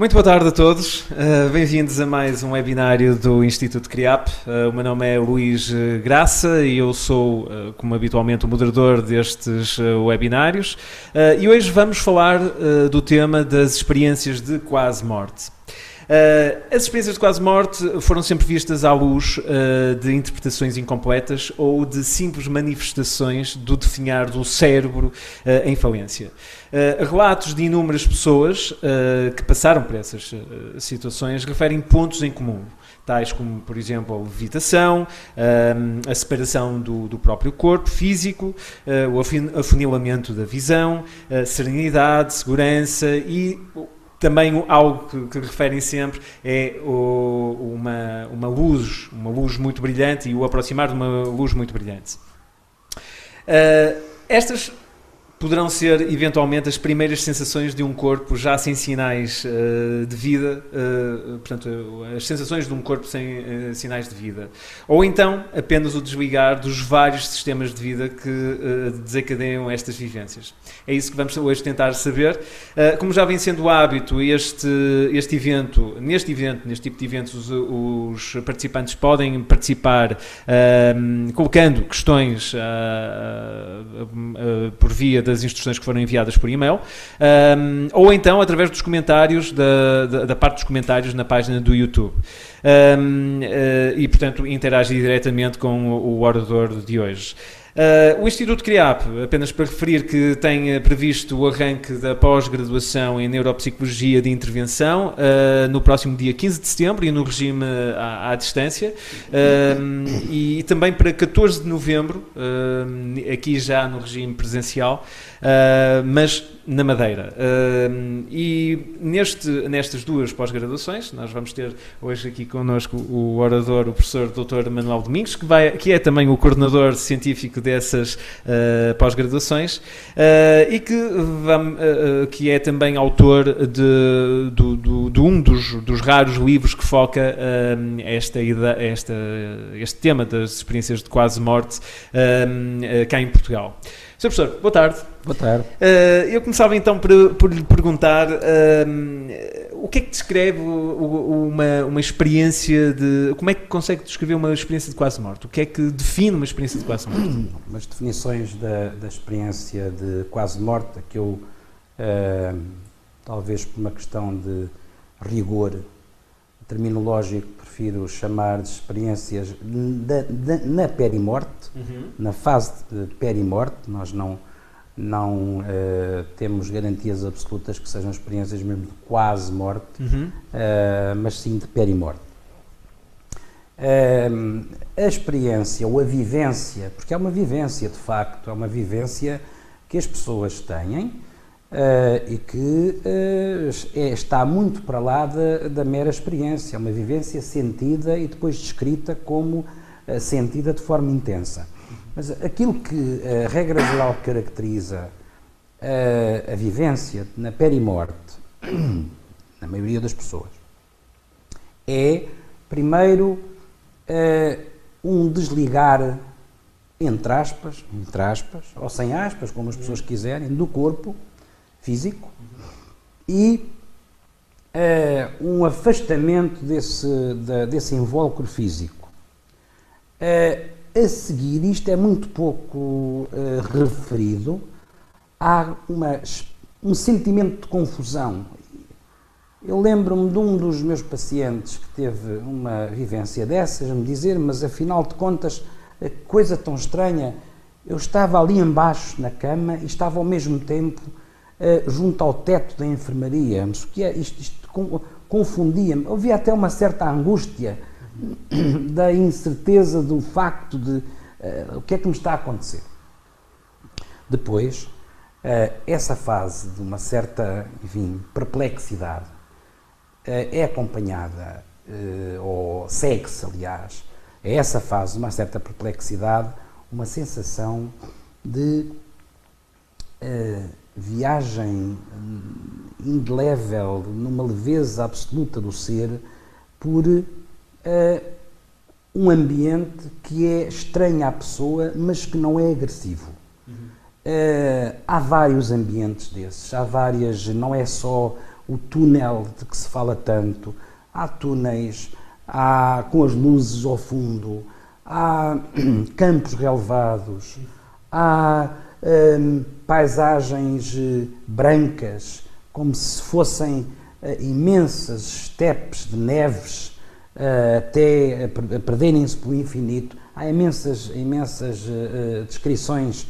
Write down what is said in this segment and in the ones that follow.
Muito boa tarde a todos, uh, bem-vindos a mais um webinário do Instituto CRIAP. Uh, o meu nome é Luís Graça e eu sou, uh, como habitualmente, o moderador destes webinários. e hoje vamos falar do tema das experiências de quase morte. Uh, as experiências de quase morte foram sempre vistas à luz uh, de interpretações incompletas ou de simples manifestações do definhar do cérebro uh, em falência. relatos de inúmeras pessoas que passaram por essas situações referem pontos em comum tais como, por exemplo, a levitação, a separação do, do próprio corpo físico, o afunilamento da visão, a serenidade, segurança e também algo que, que, referem sempre é o, uma, uma luz, uma luz muito brilhante e o aproximar de uma luz muito brilhante. Uh, estas poderão ser eventualmente as primeiras sensações de um corpo já sem sinais uh, de vida, uh, portanto, as sensações de um corpo sem uh, sinais de vida. Ou então apenas o desligar dos vários sistemas de vida que desencadeiam estas vivências. É isso que vamos hoje tentar saber. como já vem sendo hábito, este, este evento, neste evento, neste tipo de eventos, os, os participantes podem participar colocando questões por via das instruções que foram enviadas por e-mail, um, ou então através dos comentários, da, da, da, parte dos comentários na página do YouTube. Um, uh, e, portanto, interagir diretamente com o, o orador de hoje. Uh, o Instituto CRIAP, apenas para referir que tem previsto o arranque da pós-graduação em Neuropsicologia de Intervenção uh, no próximo dia 15 de setembro e no regime à, à distância. Uh, e também para 14 de novembro, aqui já no regime presencial, mas na Madeira. Uh, e neste, nestas duas pós-graduações, nós vamos ter hoje aqui connosco o orador, o professor Dr. Manuel Domingos, que, vai, que é também o coordenador científico dessas uh, pós-graduações uh, e que, que é também autor de, do, do, de um dos, dos, raros livros que foca esta, esta, este tema das experiências de quase morte cá em Portugal. Sr. Professor, boa tarde. Boa tarde. Uh, eu começava então por, por lhe perguntar uh, o que é que descreve uma, uma experiência de. Como é que consegue descrever uma experiência de quase morte? O que é que define uma experiência de quase morte? As definições da, da experiência de quase morte, que eu, uh, talvez por uma questão de rigor terminológico, prefiro chamar de experiências na perimorte, uhum. na fase de perimorte, nós não, não uh, temos garantias absolutas que sejam experiências mesmo de quase morte, uhum. uh, mas sim de perimorte. Uh, a experiência ou a vivência, porque é uma vivência de facto, é uma vivência que as pessoas têm, Uh, e que uh, é, está muito para lá da, da, mera experiência, é uma vivência sentida e depois descrita como uh, sentida de forma intensa. Mas aquilo que a regra geral caracteriza a vivência na perimorte, na maioria das pessoas, é, primeiro, um desligar, entre aspas, entre aspas, ou sem aspas, como as pessoas quiserem, do corpo físico e uh, um afastamento desse, desse invólucro físico. Uh, a seguir, isto é muito pouco uh, referido, há uma, um sentimento de confusão. Eu lembro-me de um dos meus pacientes que teve uma vivência dessas, me dizer, mas afinal de contas, coisa tão estranha, eu estava ali embaixo na cama e estava ao mesmo tempo junto ao teto da enfermaria. Mas o que é isto? isto confundia-me. Havia até uma certa angústia da incerteza do facto de uh, o que é que me está a acontecer. Depois, uh, essa fase de uma certa, enfim, perplexidade é acompanhada, ou segue-se, aliás, a essa fase, uma certa perplexidade, uma sensação de viagem indelével, numa leveza absoluta do ser, por uh, um ambiente que é estranho à pessoa, mas que não é agressivo. Uhum. Uh, há vários ambientes desses, há várias, não é só o túnel de que se fala tanto, há túneis, há com as luzes ao fundo, há campos relevados, há hum, paisagens eh, brancas, como se fossem uh, imensas estepes de neves uh, até a perderem-se pelo infinito. Há imensas, imensas descrições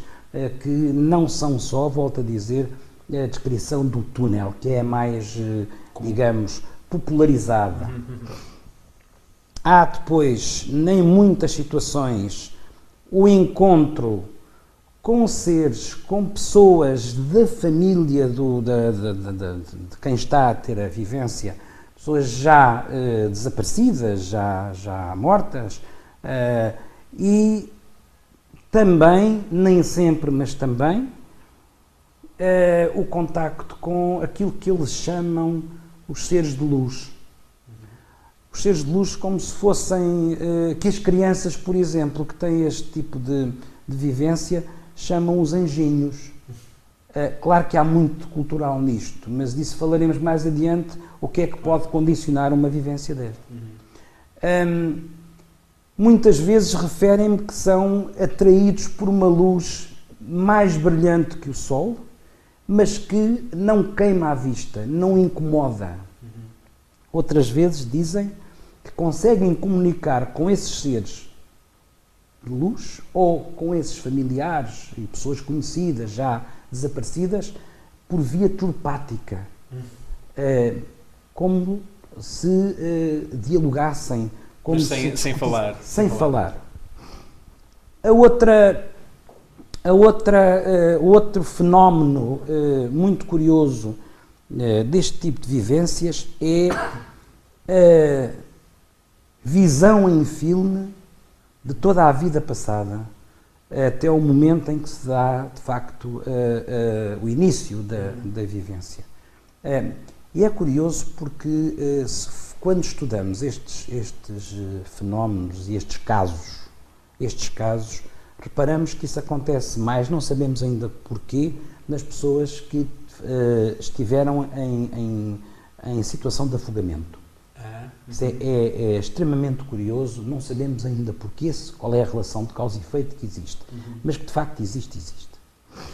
que não são só, volto a dizer, a descrição do túnel, que é mais, digamos, popularizada. Há depois, nem muitas situações, o encontro com seres, com pessoas da família do, da, da, da, de quem está a ter a vivência, pessoas já uh, desaparecidas, já, já mortas, uh, e também, nem sempre, mas também, uh, o contacto com aquilo que eles chamam os seres de luz. Os seres de luz como se fossem, que as crianças, por exemplo, que têm este tipo de, de vivência, chamam os anjinhos. Uh, claro que há muito cultural nisto, mas disso falaremos mais adiante, o que é que pode condicionar uma vivência. Uhum. Um, muitas vezes referem-me que são atraídos por uma luz mais brilhante que o sol, mas que não queima a vista, não incomoda. Outras vezes dizem que conseguem comunicar com esses seres luz ou com esses familiares e pessoas conhecidas já desaparecidas por via telepática. É, como se é, dialogassem. Como Mas sem, se, sem falar. Sem, sem falar. falar. A outra, a outra, uh, outro fenómeno uh, muito curioso uh, deste tipo de vivências é a visão em filme de toda a vida passada até o momento em que se dá, de facto, uh, uh, o início da, da vivência. Uh, e é curioso porque, se, quando estudamos estes, estes fenómenos e estes casos, estes casos, reparamos que isso acontece mais, não sabemos ainda porquê, nas pessoas que estiveram em, em, em situação de afogamento. É, é, é, extremamente curioso, não sabemos ainda porquê, qual é a relação de causa e efeito que existe, uhum. mas que de facto existe, existe.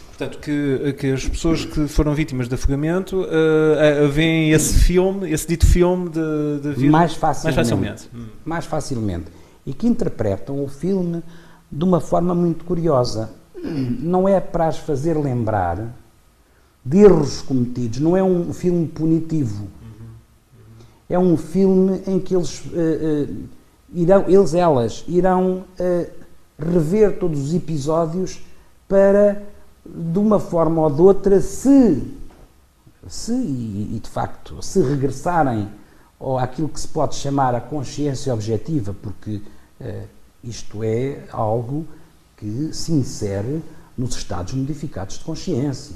Portanto, que, que as pessoas que foram vítimas de afogamento uh, veem esse filme, esse dito filme de, de vida mais facilmente. Mais facilmente. Hum. mais facilmente. E que interpretam o filme de uma forma muito curiosa. Não é para as fazer lembrar de erros cometidos, não é um filme punitivo é um filme em que eles, uh, uh, irão, eles elas, irão uh, rever todos os episódios para, de uma forma ou de outra, se, se e, e de facto, se regressarem ou àquilo que se pode chamar a consciência objetiva, porque isto é algo que se insere nos estados modificados de consciência.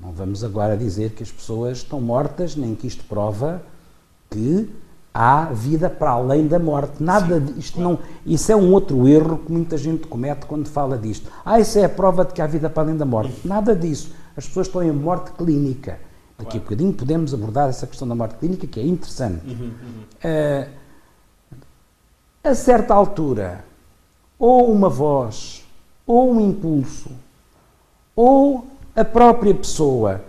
Não vamos agora dizer que as pessoas estão mortas, nem que isto prova que há vida para além da morte. Nada Sim, isto claro. não, isso é um outro erro que muita gente comete quando fala disto. Ah, isso é a prova de que há vida para além da morte. Nada disso. As pessoas estão em morte clínica. Daqui claro. a bocadinho podemos abordar essa questão da morte clínica, que é interessante. Uhum, uhum. Uh, a certa altura, ou uma voz, ou um impulso, ou a própria pessoa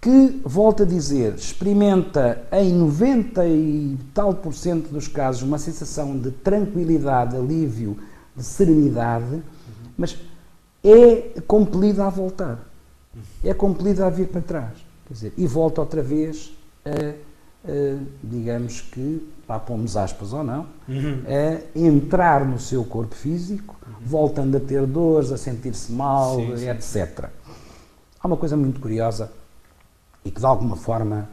que, volto a dizer, experimenta em 90 e tal por cento dos casos uma sensação de tranquilidade, alívio, de serenidade, mas é compelida a voltar. É compelida a vir para trás. Quer dizer, e volta outra vez a, a digamos que, lá pomos aspas ou não, uhum. a entrar no seu corpo físico, uhum. voltando a ter dores, a sentir-se mal, sim, sim. etc. Há uma coisa muito curiosa e que de alguma forma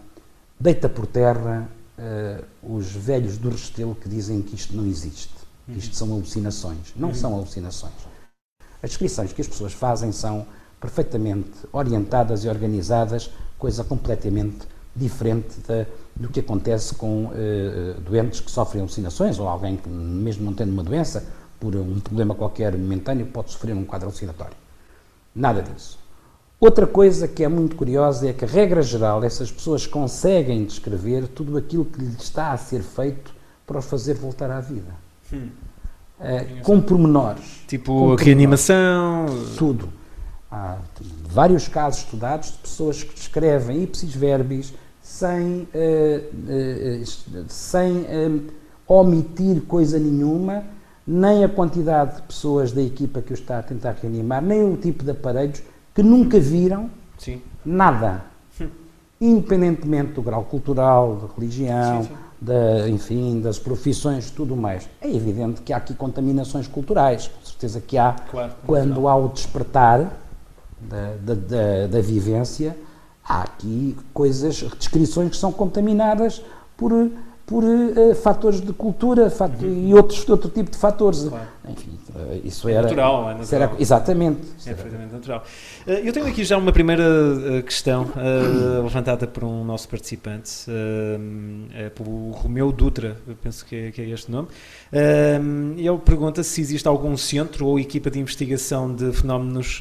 deita por terra uh, os velhos do Restelo que dizem que isto não existe, que isto são alucinações. Não uhum. são alucinações. As descrições que as pessoas fazem são perfeitamente orientadas e organizadas, coisa completamente diferente da, do que acontece com uh, doentes que sofrem alucinações ou alguém que, mesmo não tendo uma doença, por um problema qualquer momentâneo, pode sofrer um quadro alucinatório. Nada disso. Outra coisa que é muito curiosa é que, a regra geral, essas pessoas conseguem descrever tudo aquilo que lhes está a ser feito para os fazer voltar à vida. Hum. Uh, com pormenores. Tipo com reanimação? Tudo. Há vários casos estudados de pessoas que descrevem ipsis verbis sem, uh, uh, sem omitir coisa nenhuma, nem a quantidade de pessoas da equipa que o está a tentar reanimar, nem o tipo de aparelhos que nunca viram sim. nada. Independentemente do grau cultural, da religião, sim, sim. Da, enfim, das profissões, tudo mais. É evidente que há aqui contaminações culturais, com certeza que há, claro, quando há o despertar da, da, da, da vivência, há aqui coisas, descrições que são contaminadas por por uh, fatores de cultura fato, uhum. e outros, outro tipo de fatores. Claro. Enfim, uh, isso era. Natural, é natural. Era, exatamente. É perfeitamente natural. Uh, eu tenho aqui já uma primeira questão levantada por um nosso participante, é pelo Romeu Dutra, penso que é, que é este nome. Ele pergunta se existe algum centro ou equipa de investigação de fenómenos.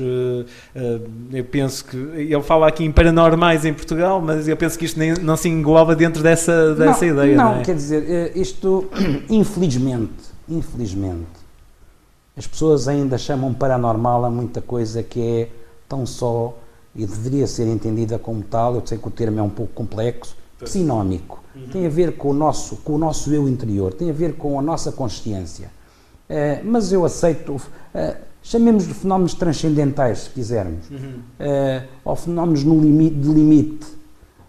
Eu penso que. Ele fala aqui em paranormais em Portugal, mas eu penso que isto nem, não se engloba dentro dessa, dessa não, ideia. Não, não é? quer dizer, eh, isto, infelizmente, infelizmente, as pessoas ainda chamam paranormal a muita coisa que é tão só e deveria ser entendida como tal. Eu sei que o termo é um pouco complexo, sinónico. Uhum. Tem a ver com o, nosso, com o nosso eu interior, tem a ver com a nossa consciência. Uh, mas eu aceito, uh, chamemos de fenómenos transcendentais, se quisermos, uhum. uh, ou fenómenos no limite, de limite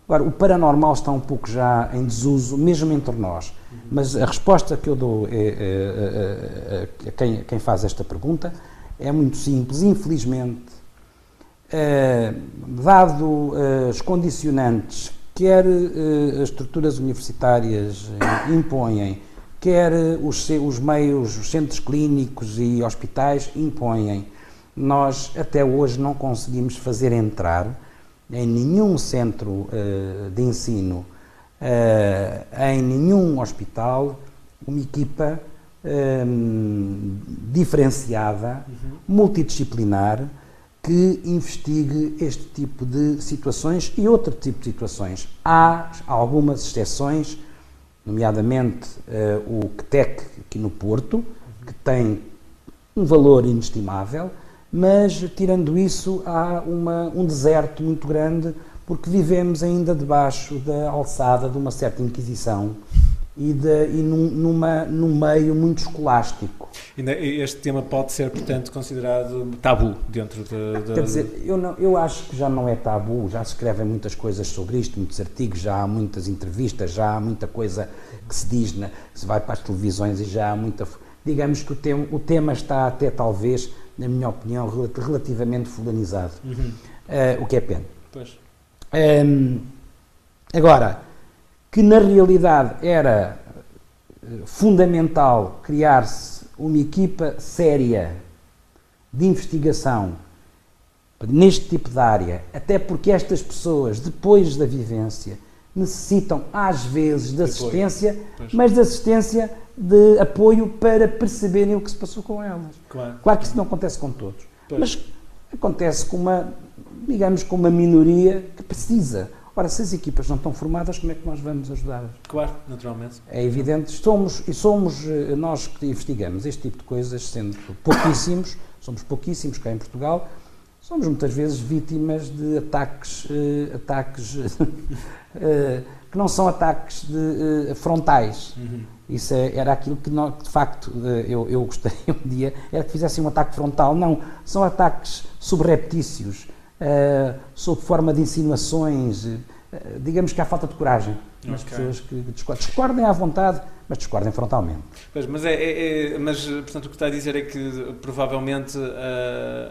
Agora, o paranormal está um pouco já em desuso, mesmo entre nós. Mas a resposta que eu dou é, a, quem, quem, faz esta pergunta é muito simples. Infelizmente, dado os condicionantes, quer eh, as estruturas universitárias impõem, quer os, os meios, os centros clínicos e hospitais impõem, nós até hoje não conseguimos fazer entrar em nenhum centro uh, de ensino, em nenhum hospital, uma equipa diferenciada, uhum. multidisciplinar, que investigue este tipo de situações e outro tipo de situações. Há algumas exceções, nomeadamente uh, o CTEC aqui no Porto, que tem um valor inestimável, mas tirando isso há uma, um deserto muito grande porque vivemos ainda debaixo da alçada de uma certa Inquisição e, de, e num, numa, num meio muito escolástico. Este tema pode ser, portanto, considerado tabu dentro de... de... Quer dizer, eu, não, eu acho que já não é tabu, já se escrevem muitas coisas sobre isto, muitos artigos, já há muitas entrevistas, já há muita coisa que se diz, na, se vai para as televisões e já há muita... Digamos que o, tem, o tema está até talvez na minha opinião, relativamente fulanizado. Uhum. Uh, o que é pena. Pois. Um, agora, que na realidade era eh, fundamental criar-se uma equipa séria de investigação neste tipo de área, até porque estas pessoas, depois da vivência, necessitam às vezes de assistência, mas de assistência de apoio para perceberem o que se passou com elas. Claro, claro que isso não acontece com todos, pois. mas acontece com uma, digamos, com uma minoria que precisa. Ora, se as equipas não estão formadas, como é que nós vamos ajudá-las? Claro, naturalmente. É evidente, somos, e somos eh, nós que investigamos este tipo de coisas, sendo pouquíssimos, somos pouquíssimos cá em Portugal, somos muitas vezes vítimas de ataques, uh, ataques uh, que não são ataques de, uh, frontais. Uhum. Isso é, era aquilo que, de facto, eu, eu gostaria um dia, era que fizessem um ataque frontal. Não, são ataques subreptícios, sob forma de insinuações. digamos que há falta de coragem nas okay. pessoas que discordem. Discordem à vontade, mas discordem frontalmente. Pois, mas, é, é, é, mas, portanto, o que está a dizer é que provavelmente uh,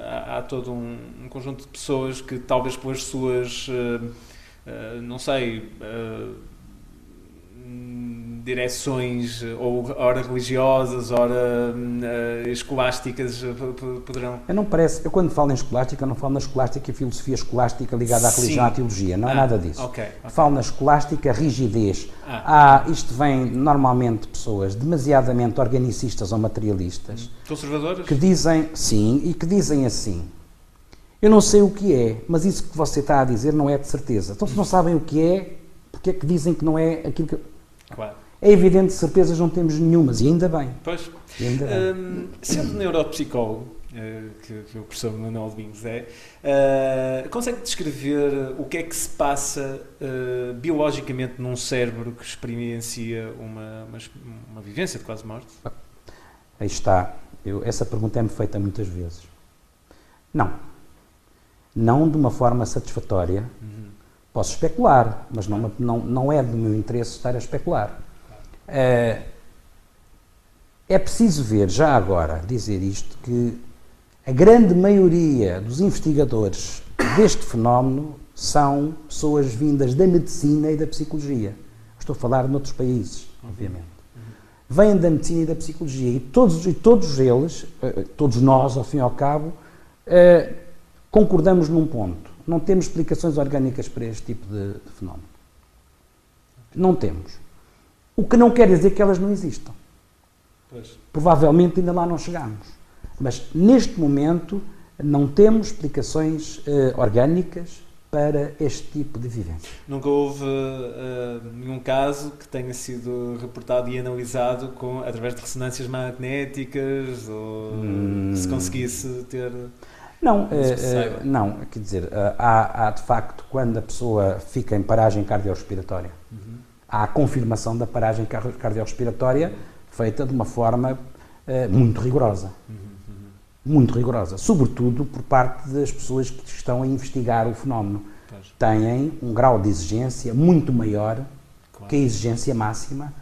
há, há, todo um, um, conjunto de pessoas que talvez pelas suas, uh, uh, não sei direções ou ora religiosas, ora uh, escolásticas eh, poderão... Eu não parece, eu quando falo em escolástica, não falo na escolástica e filosofia escolástica ligada à religião, à teologia, não é nada disso. Okay, okay. Falo na escolástica rigidez. Ah. Há, isto vem normalmente de pessoas demasiadamente organicistas ou materialistas. Conservadoras? Que dizem, sim, e que dizem assim, Eu não sei o que é, mas isso que você está a dizer não é de certeza. Então, se não sabem o que é, porque é que dizem que não é aquilo que. Claro. É evidente, certezas não temos nenhumas, e ainda bem. Pois. E ainda bem. Hum, sendo neuropsicólogo, eh, que, que o professor Manuel Domingos é, uh, consegue descrever o que é que se passa uh, biologicamente num cérebro que experiencia uma, uma, uma vivência de quase morte? Aí está. Eu, essa pergunta é-me feita muitas vezes. Não. Não de uma forma satisfatória. Uhum. Posso especular, mas não, não, não é do meu interesse estar a especular. É, é preciso ver, já agora, dizer isto, que a grande maioria dos investigadores deste fenómeno são pessoas vindas da medicina e da psicologia. Estou a falar de outros países, obviamente. Vêm da medicina e da psicologia e todos, e todos eles, eh, todos nós, ao fim e ao cabo, eh, concordamos num ponto. Não temos explicações orgânicas para este tipo de fenómeno. Não temos. O que não quer dizer que elas não existam. Pois. Provavelmente ainda lá não chegamos. Mas neste momento não temos explicações uh, orgânicas para este tipo de vivência. Nunca houve uh, nenhum caso que tenha sido reportado e analisado com, através de ressonâncias magnéticas ou hum. se conseguisse ter. Não, uh, não, quer dizer, há, há, de facto, quando a pessoa fica em paragem cardiorrespiratória, uhum. A confirmação da paragem cardiorrespiratória feita de uma forma muito rigorosa. Muito rigorosa, sobretudo por parte das pessoas que estão a investigar o fenómeno. Têm um grau de exigência muito maior claro. que a exigência máxima.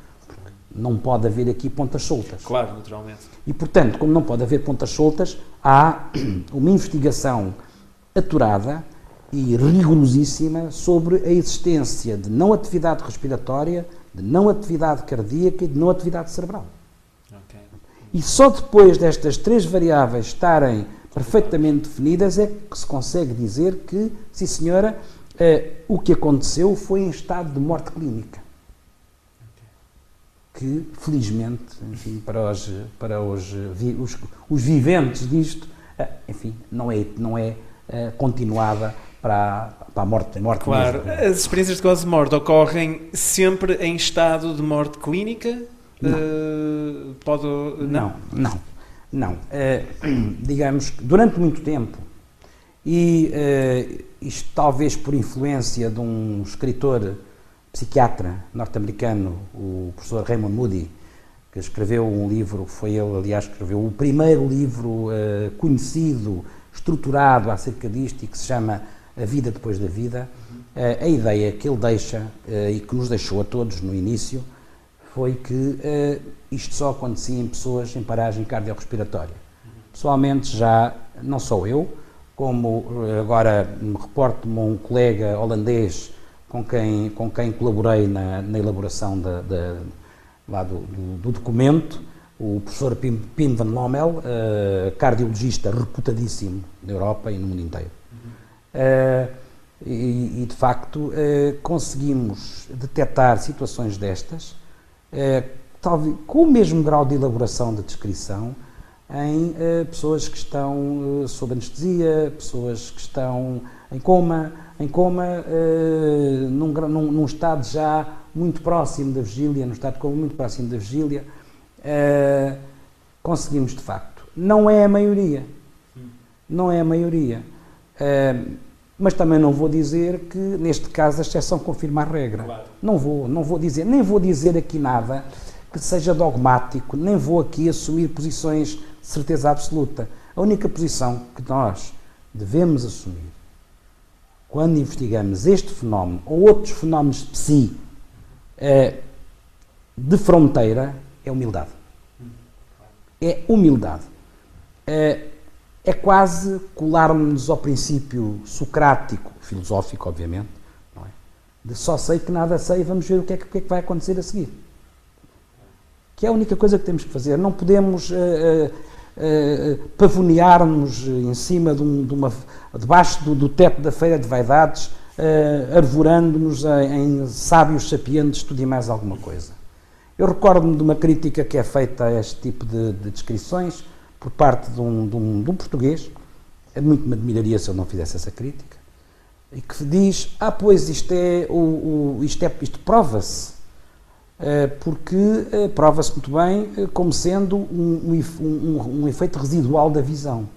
Não pode haver aqui pontas soltas. Claro, naturalmente. E, portanto, como não pode haver pontas soltas, há uma investigação aturada e rigorosíssima sobre a existência de não atividade respiratória, de não atividade cardíaca e de não atividade cerebral. E só depois destas três variáveis estarem perfeitamente definidas é que se consegue dizer que, sim senhora, eh, o que aconteceu foi em estado de morte clínica. Que, felizmente, enfim, para os, para os, os, os viventes disto, eh, enfim, não é, não é eh, continuada para, para a morte, morte Claro, mesmo. as experiências de quase morte ocorrem sempre em estado de morte clínica? Não. Uh, pode, não, não. não. Uh, digamos que durante muito tempo, e uh, isto talvez por influência de um escritor psiquiatra norte-americano, o professor Raymond Moody, que escreveu um livro, foi ele, aliás, que escreveu o primeiro livro conhecido, estruturado acerca disto e que se chama A Vida Depois da Vida. a ideia que ele deixa e que nos deixou a todos no início foi que uh, isto só acontecia em pessoas em paragem cardiorrespiratória. Pessoalmente, já não sou eu, como eh, agora me reporto-me um colega holandês com quem, com quem colaborei na, na elaboração da, da, lá do, do, do, documento, o professor Pim, Pim van Lommel, cardiologista reputadíssimo na Europa e no mundo inteiro. Uh, e, e, de facto, uh, conseguimos detectar situações destas é, talvez, com o mesmo grau de elaboração da descrição em pessoas que estão sob anestesia, pessoas que estão em coma, em coma num, num, num, estado já muito próximo da vigília, num estado de coma muito próximo da vigília, conseguimos de facto. Não é a maioria. Não é a maioria. Mas também não vou dizer que, neste caso, a exceção confirma a regra. Claro. Não vou, não vou dizer, nem vou dizer aqui nada que seja dogmático, nem vou aqui assumir posições de certeza absoluta. A única posição que nós devemos assumir quando investigamos este fenómeno ou outros fenómenos de psi é, de fronteira é humildade. É humildade. É, quase colarmos ao princípio socrático, filosófico, obviamente, é? de só sei que nada sei, vamos ver o que, é que, o que, é que vai acontecer a seguir. Que é a única coisa que temos que fazer. Não podemos uh, uh, uh, pavonear-nos em cima de, um, de uma. debaixo do, do, teto da feira de vaidades, arvorando-nos em, sábios sapientes, tudo e mais alguma coisa. Eu recordo-me de uma crítica que é feita a este tipo de, de descrições por parte de um, de um, de um português, muito me admiraria se ele não fizesse essa crítica, e que diz, ah, pois isto é, o, o isto, é, isto prova-se, uh, porque uh, prova-se muito bem uh, como sendo um, um, um, efeito residual da visão.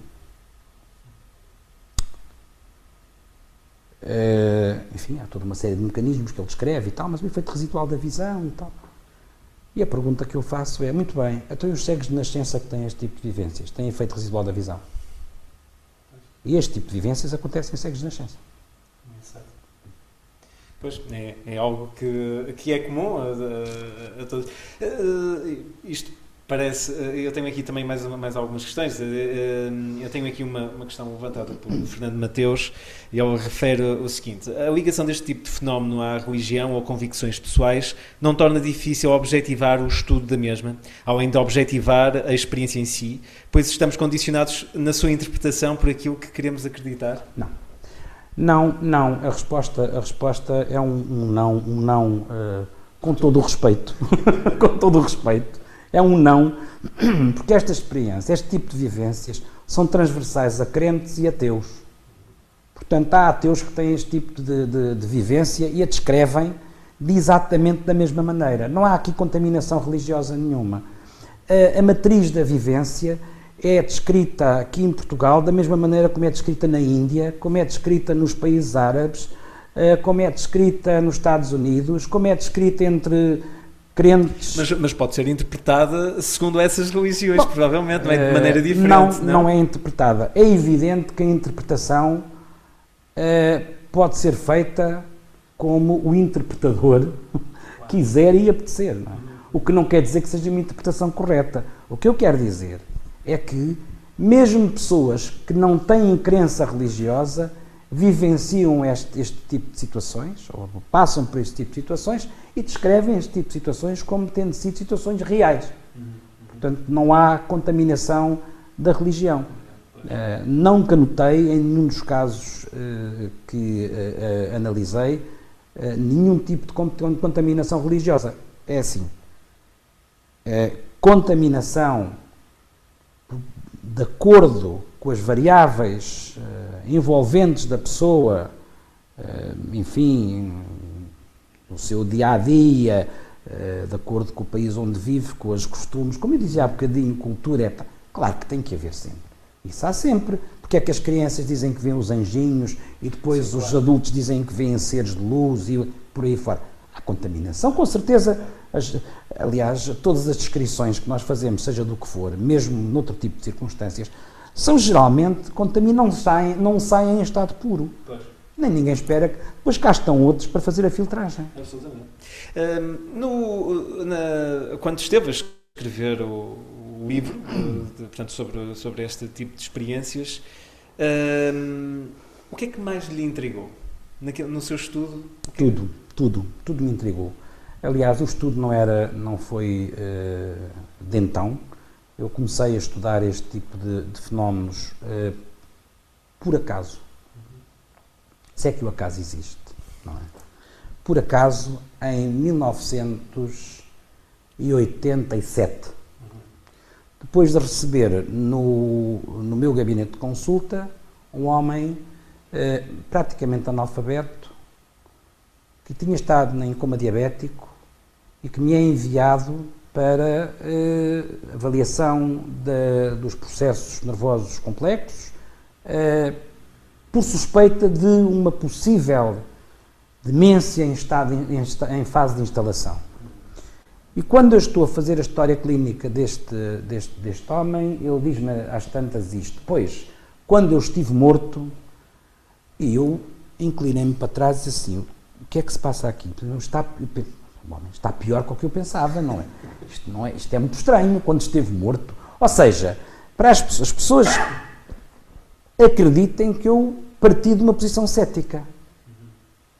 enfim, há toda uma série de mecanismos que ele descreve e tal, mas o efeito residual da visão e tal. E a pergunta que eu faço é, muito bem, então os cegos de nascença que têm este tipo de vivências, têm efeito residual da visão? E este tipo de vivências acontecem em cegos de nascença. Pois, é, é algo que, que é comum a, a, a todos. Uh, isto parece. Uh, eu tenho aqui também mais, mais algumas questões. Uh, eu tenho aqui uma, uma questão levantada por Fernando Mateus e ele refere o seguinte: a ligação deste tipo de fenómeno à religião ou convicções pessoais não torna difícil objetivar o estudo da mesma, além de objetivar a experiência em si, pois estamos condicionados na sua interpretação por aquilo que queremos acreditar? Não. Não, não. A resposta, a resposta é um, um não, um não uh, com todo o respeito. com todo o respeito. É um não, porque esta experiência, este tipo de vivências, são transversais a crentes e ateus. Portanto, há ateus que têm este tipo de, de, de vivência e a descrevem de exatamente da mesma maneira. Não há aqui contaminação religiosa nenhuma. A, a matriz da vivência é descrita aqui em Portugal da mesma maneira como é descrita na Índia, como é descrita nos países árabes, eh, como é descrita nos Estados Unidos, como é descrita entre crentes. Mas, mas pode ser interpretada segundo essas religiões, Bom, provavelmente, é de maneira eh, diferente. Não, não, não, é interpretada. É evidente que a interpretação uh, pode ser feita como o interpretador quiser e apetecer. É? O que não quer dizer que seja uma interpretação correta. O que eu quero dizer é que, mesmo pessoas que não têm crença religiosa, vivenciam este, este, tipo de situações, ou passam por este tipo de situações, e descrevem este tipo de situações como tendo sido situações reais. Portanto, não há contaminação da religião. Uh, nunca notei, em nenhum dos casos uh, que uh, analisei, nenhum tipo de contaminação religiosa. É assim. contaminação de acordo com as variáveis uh, envolventes da pessoa, uh, enfim, no seu dia a dia, uh, de acordo com o país onde vive, com os costumes, como eu dizia há bocadinho, cultura, é, claro que tem que haver sempre. Isso há sempre. Porque é que as crianças dizem que vêem os anjinhos e depois Sim, os claro. adultos dizem que vêem seres de luz e por aí fora? Há contaminação, com certeza as, aliás, todas as descrições que nós fazemos, seja do que for, mesmo noutro tipo de circunstâncias, são geralmente contaminam, não saem, não saem em estado puro. Pois. Nem ninguém espera que. Depois cá estão outros para fazer a filtragem. Absolutamente. Um, no, na, quando esteve a escrever o, o livro, de, portanto, sobre, sobre este tipo de experiências, um, o que é que mais lhe intrigou? Naquele, no seu estudo? Tudo, tudo, tudo me intrigou. Aliás, o estudo não, era, não foi uh, de então. Eu comecei a estudar este tipo de, de fenómenos uh, por acaso. Se é que o acaso existe, não é? Por acaso, em 1987, depois de receber no, no meu gabinete de consulta um homem eh, praticamente analfabeto, que tinha estado em coma diabético, e que me é enviado para eh, avaliação de, dos processos nervosos complexos eh, por suspeita de uma possível demência em, estado, em, em, fase de instalação. E quando eu estou a fazer a história clínica deste, deste, deste homem, ele diz-me às tantas isto. Pois, quando eu estive morto, eu inclinei-me para trás e disse assim, o que é que se passa aqui? Está, Bom, está pior do que eu pensava, não é? Isto, não é? isto é muito estranho quando esteve morto. Ou seja, para as, as pessoas acreditem que eu parti de uma posição cética.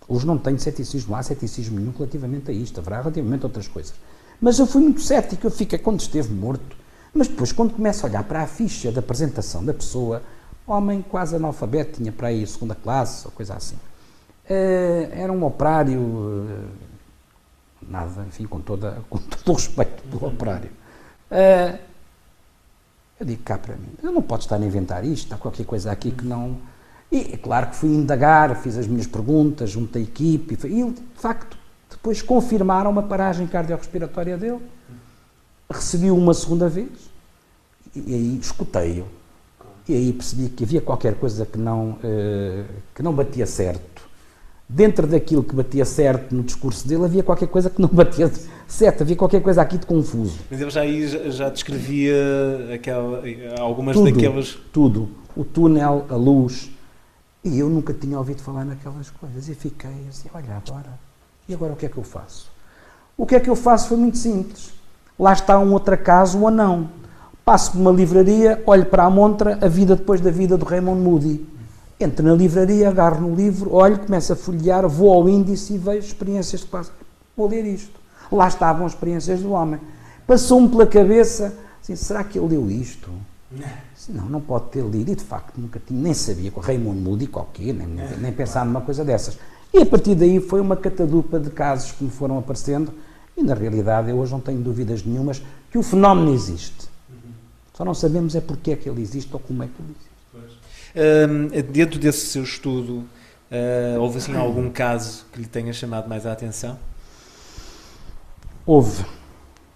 Hoje não tenho ceticismo, não há ceticismo nenhum relativamente a isto, haverá relativamente a outras coisas. Mas eu fui muito cético, eu fiquei quando esteve morto. Mas depois, quando começo a olhar para a ficha da apresentação da pessoa, homem quase analfabeto, tinha para aí segunda classe, ou coisa assim. Uh, era um operário uh, nada, enfim, com, toda, com todo o respeito pelo operário. Uh, Eu digo cá para mim, eu não posso estar a inventar isto, há qualquer coisa aqui que não. E é claro que fui indagar, fiz as minhas perguntas, juntei a equipe e, e de facto depois confirmaram uma paragem cardiorrespiratória dele. Recebi uma segunda vez e aí escutei-o. E aí percebi que havia qualquer coisa que não, uh, que não batia certo. Dentro daquilo que batia certo no discurso dele, havia qualquer coisa que não batia certo, havia qualquer coisa aqui de confuso. Mas ele já aí já descrevia aquela, algumas tudo, daquelas. Tudo. O túnel, a luz. E eu nunca tinha ouvido falar naquelas coisas. E fiquei assim: olha, agora. E agora o que é que eu faço? O que é que eu faço foi muito simples. Lá está um outro acaso ou não Passo por uma livraria, olho para a montra, A Vida Depois da Vida do Raymond Moody. Entro na livraria, agarro no livro, olho, começo a folhear, vou ao índice e vejo experiências de classe. Vou ler isto. Lá estavam as experiências do homem. Passou-me pela cabeça, assim, será que ele leu isto? Não, não pode ter lido. E de facto nunca tinha, nem sabia com Raymond Moody qualquer, nem, nem, nem pensar numa coisa dessas. E a partir daí foi uma catadupa de casos que me foram aparecendo e na realidade eu hoje não tenho dúvidas nenhumas que o fenómeno existe. Só não sabemos é porque é que ele existe ou como é que ele existe. Dentro desse seu estudo, uh, houve assim algum caso que lhe tenha chamado mais a atenção? Houve.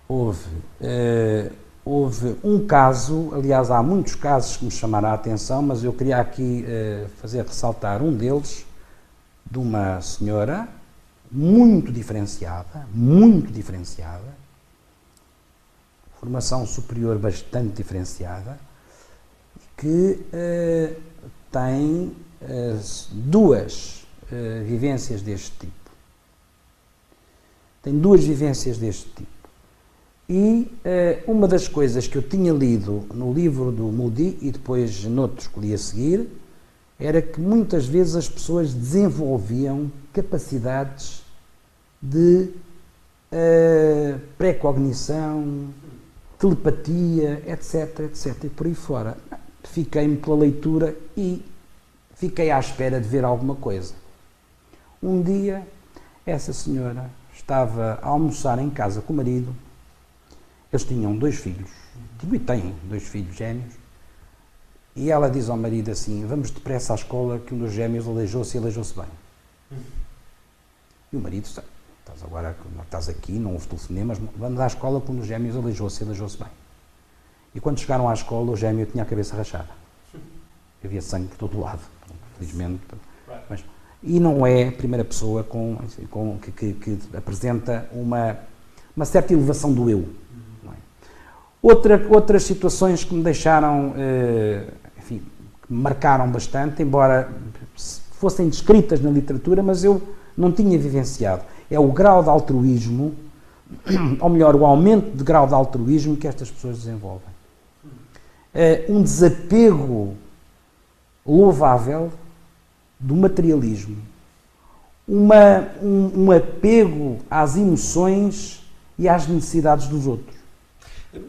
Houve. Uh, houve um caso, aliás, há muitos casos que me chamaram a atenção, mas eu queria aqui uh, fazer ressaltar um deles, de uma senhora muito diferenciada, muito diferenciada, formação superior bastante diferenciada, que uh, tem uh, duas uh, vivências deste tipo. Tem duas vivências deste tipo. E uma das coisas que eu tinha lido no livro do Moody e depois noutros que li a seguir, era que muitas vezes as pessoas desenvolviam capacidades de pré-cognição, telepatia, etc, etc, e por aí fora. Fiquei-me pela leitura e fiquei à espera de ver alguma coisa. Um dia, essa senhora estava a almoçar em casa com o marido. Eles tinham dois filhos, e têm dois filhos gêmeos. E ela diz ao marido assim: Vamos depressa à escola, que um dos gêmeos aleijou-se e aleijou-se bem. E o marido sabe Estás agora, estás aqui, não houve telefonemas, vamos à escola quando o gêmeos aleijou-se, aleijou-se bem. E quando chegaram à escola, o gêmeo tinha a cabeça rachada. Havia sangue por todo lado, felizmente. Mas, e não é a primeira pessoa com, com, que, que, que, apresenta uma, uma certa elevação do eu. É? Outra, outras situações que me deixaram, eh, enfim, que me marcaram bastante, embora fossem descritas na literatura, mas eu não tinha vivenciado é o grau de altruísmo, ou melhor, o aumento de grau de altruísmo que estas pessoas desenvolvem. É um desapego louvável do materialismo, uma, um, um apego às emoções e às necessidades dos outros.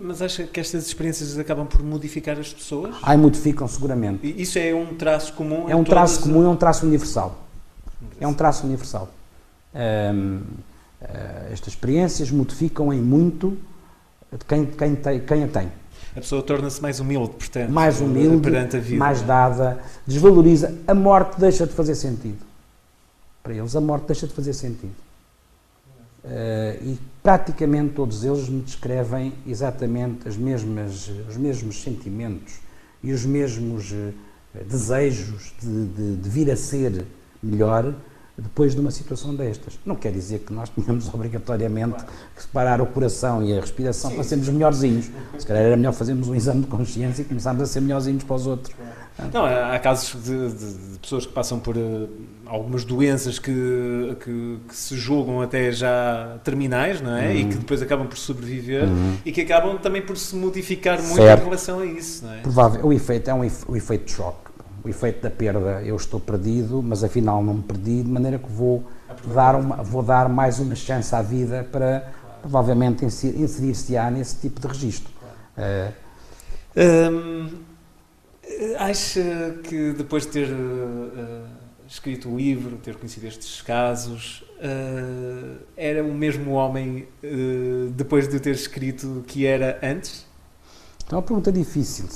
Mas acha que estas experiências acabam por modificar as pessoas? Ai, modificam seguramente. E isso é um traço comum? É um traço comum, é um traço universal. É um traço universal. Uh, eh, estas experiências modificam em muito quem, quem, tem, quem a tem. A pessoa torna-se mais humilde, portanto, mais humilde, perante a vida. mais dada, desvaloriza. A morte deixa de fazer sentido. Para eles, a morte deixa de fazer sentido. Uh, e praticamente todos eles me descrevem exatamente as mesmas, os mesmos sentimentos e os mesmos uh, desejos de, de, de vir a ser melhor depois de uma situação destas. Não quer dizer que nós tenhamos obrigatoriamente que separar o coração e a respiração sim, para sermos melhorzinhos. Se calhar era melhor fazermos um exame de consciência e começarmos a ser melhorzinhos para os outros. Não, há casos de, de, de pessoas que passam por uh, algumas doenças que, que, que, se julgam até já terminais, não é? Uhum. E que depois acabam por sobreviver uhum. e que acabam também por se modificar muito certo. em relação a isso, não é? Provável. O efeito é um o efeito de choque o efeito da perda, eu estou perdido, mas afinal não me perdi, de maneira que vou dar, uma, vou dar mais uma chance à vida para provavelmente inserir-se-á nesse tipo de registro. Uh, hum, acha que depois de ter uh, escrito o livro, ter conhecido estes casos, uh, era o mesmo homem depois de ter escrito que era antes? É uma pergunta difícil.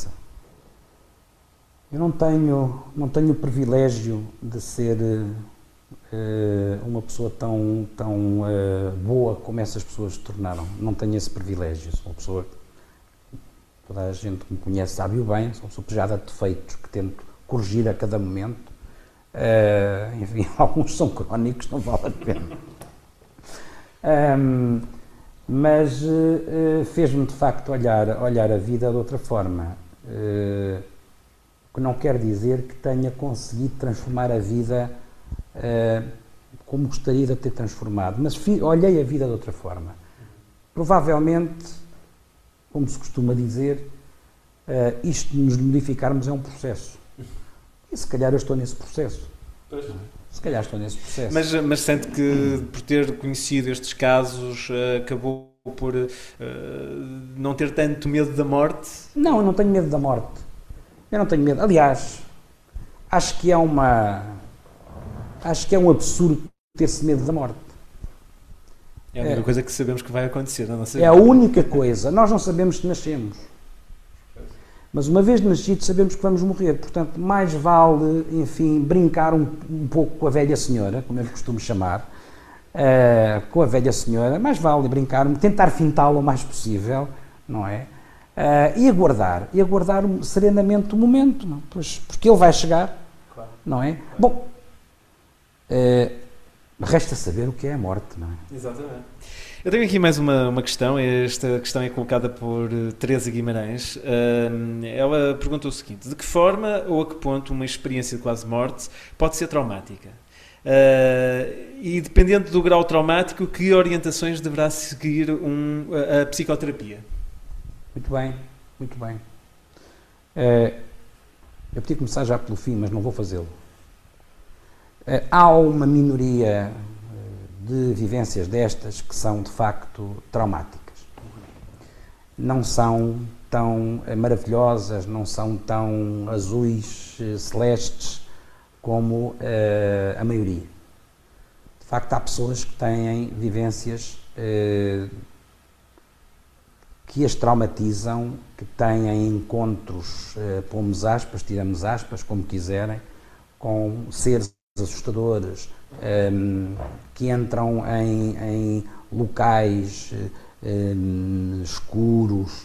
Eu não tenho, não tenho o privilégio de ser uh, uma pessoa tão, tão uh, boa como essas pessoas se tornaram. Não tenho esse privilégio. Sou uma pessoa. Toda a gente que me conhece sabe-o bem. Sou uma pessoa pejada de defeitos que tento corrigir a cada momento. Uh, enfim, alguns são crónicos, não vale a pena. Um, mas uh, fez-me de facto olhar, olhar a vida de outra forma. Uh, que não quer dizer que tenha conseguido transformar a vida uh, como gostaria de ter transformado, mas olhei a vida de outra forma. Provavelmente, como se costuma dizer, isto de nos modificarmos é um processo. E se calhar eu estou nesse processo. Pois. Se calhar estou nesse processo. Mas, mas sente que por ter conhecido estes casos acabou por uh, não ter tanto medo da morte? Não, eu não tenho medo da morte. Eu não tenho medo. Aliás, acho que é uma. Acho que é um absurdo ter-se medo da morte. É a única é, coisa que sabemos que vai acontecer na nossa É a única coisa. Nós não sabemos que nascemos. Mas uma vez nascidos sabemos que vamos morrer, portanto, mais vale, enfim, brincar um, um pouco com a velha senhora, como eu costumo chamar, uh, com a velha senhora, mais vale brincar, tentar fintá-la o mais possível, não é? Uh, e aguardar, e aguardar serenamente o momento, não? Pois, porque ele vai chegar, claro. não é? Claro. Bom, uh, resta saber o que é a morte, não é? Exatamente. Eu tenho aqui mais uma, uma questão, esta questão é colocada por eh, Teresa Guimarães. ela pergunta o seguinte: de que forma ou a que ponto uma experiência de quase morte pode ser traumática? Uh, e dependendo do grau traumático, que orientações deverá seguir um, a, a, psicoterapia? Muito bem, muito bem. Uh, eu podia começar já pelo fim, mas não vou fazê-lo. Uh, há uma minoria de vivências destas que são de facto traumáticas. Não são tão eh, maravilhosas, não são tão azuis, eh, celestes como a maioria. De facto, há pessoas que têm vivências que as traumatizam, que têm encontros, uh, pomos aspas, tiramos aspas, como quiserem, com seres assustadores, um, que entram em, em locais um, escuros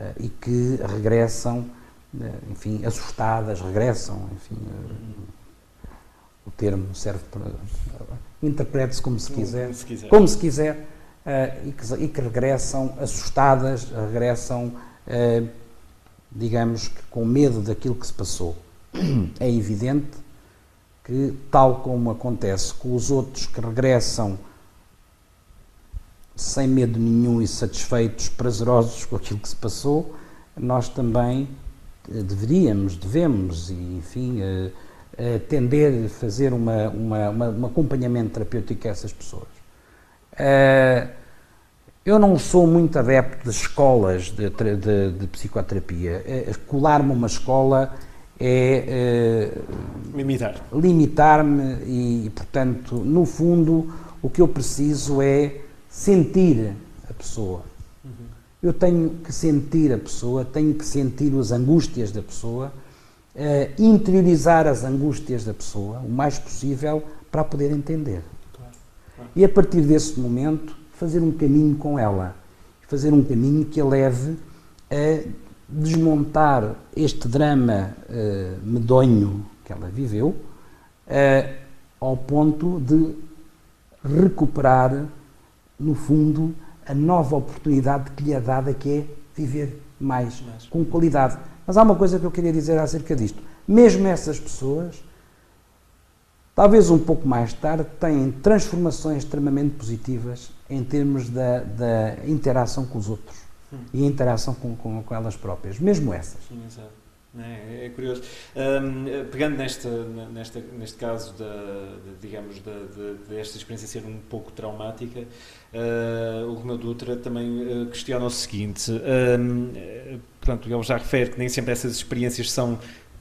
uh, e que regressam, uh, enfim, assustadas, regressam, enfim, uh, o termo serve para. interprete-se como se quiser. como se quiser, e que, e, que, regressam assustadas, regressam, digamos que com medo daquilo que se passou. É evidente que, tal como acontece com os outros que regressam sem medo nenhum e satisfeitos, prazerosos com aquilo que se passou, nós também eh, deveríamos, devemos, enfim, tender fazer uma, uma, uma, um acompanhamento terapêutico a essas pessoas. Uh, eu não sou muito adepto de escolas de, de, de psicoterapia. Colar-me uma escola é uh, limitar. limitar-me e, portanto, no fundo, o que eu preciso é sentir a pessoa. Uhum. Eu tenho que sentir a pessoa, tenho que sentir as angústias da pessoa, uh, interiorizar as angústias da pessoa o mais possível para poder entender. E a partir desse momento, fazer um caminho com ela. Fazer um caminho que a leve a desmontar este drama uh, medonho que ela viveu, uh, ao ponto de recuperar, no fundo, a nova oportunidade que lhe é dada, que é viver mais, mais, com qualidade. Mas há uma coisa que eu queria dizer acerca disto. Mesmo essas pessoas, talvez um pouco mais tarde, têm transformações extremamente positivas em termos da, da interação com os outros e a interação com, com, com, elas próprias, mesmo essas. Sim, exato. É, é curioso. Um, pegando nesta, nesta, neste caso, da, de, digamos, da, de, desta experiência ser um pouco traumática, uh, o Romeu Dutra também uh, questiona o seguinte: um, pronto, ele já refere que nem sempre essas experiências são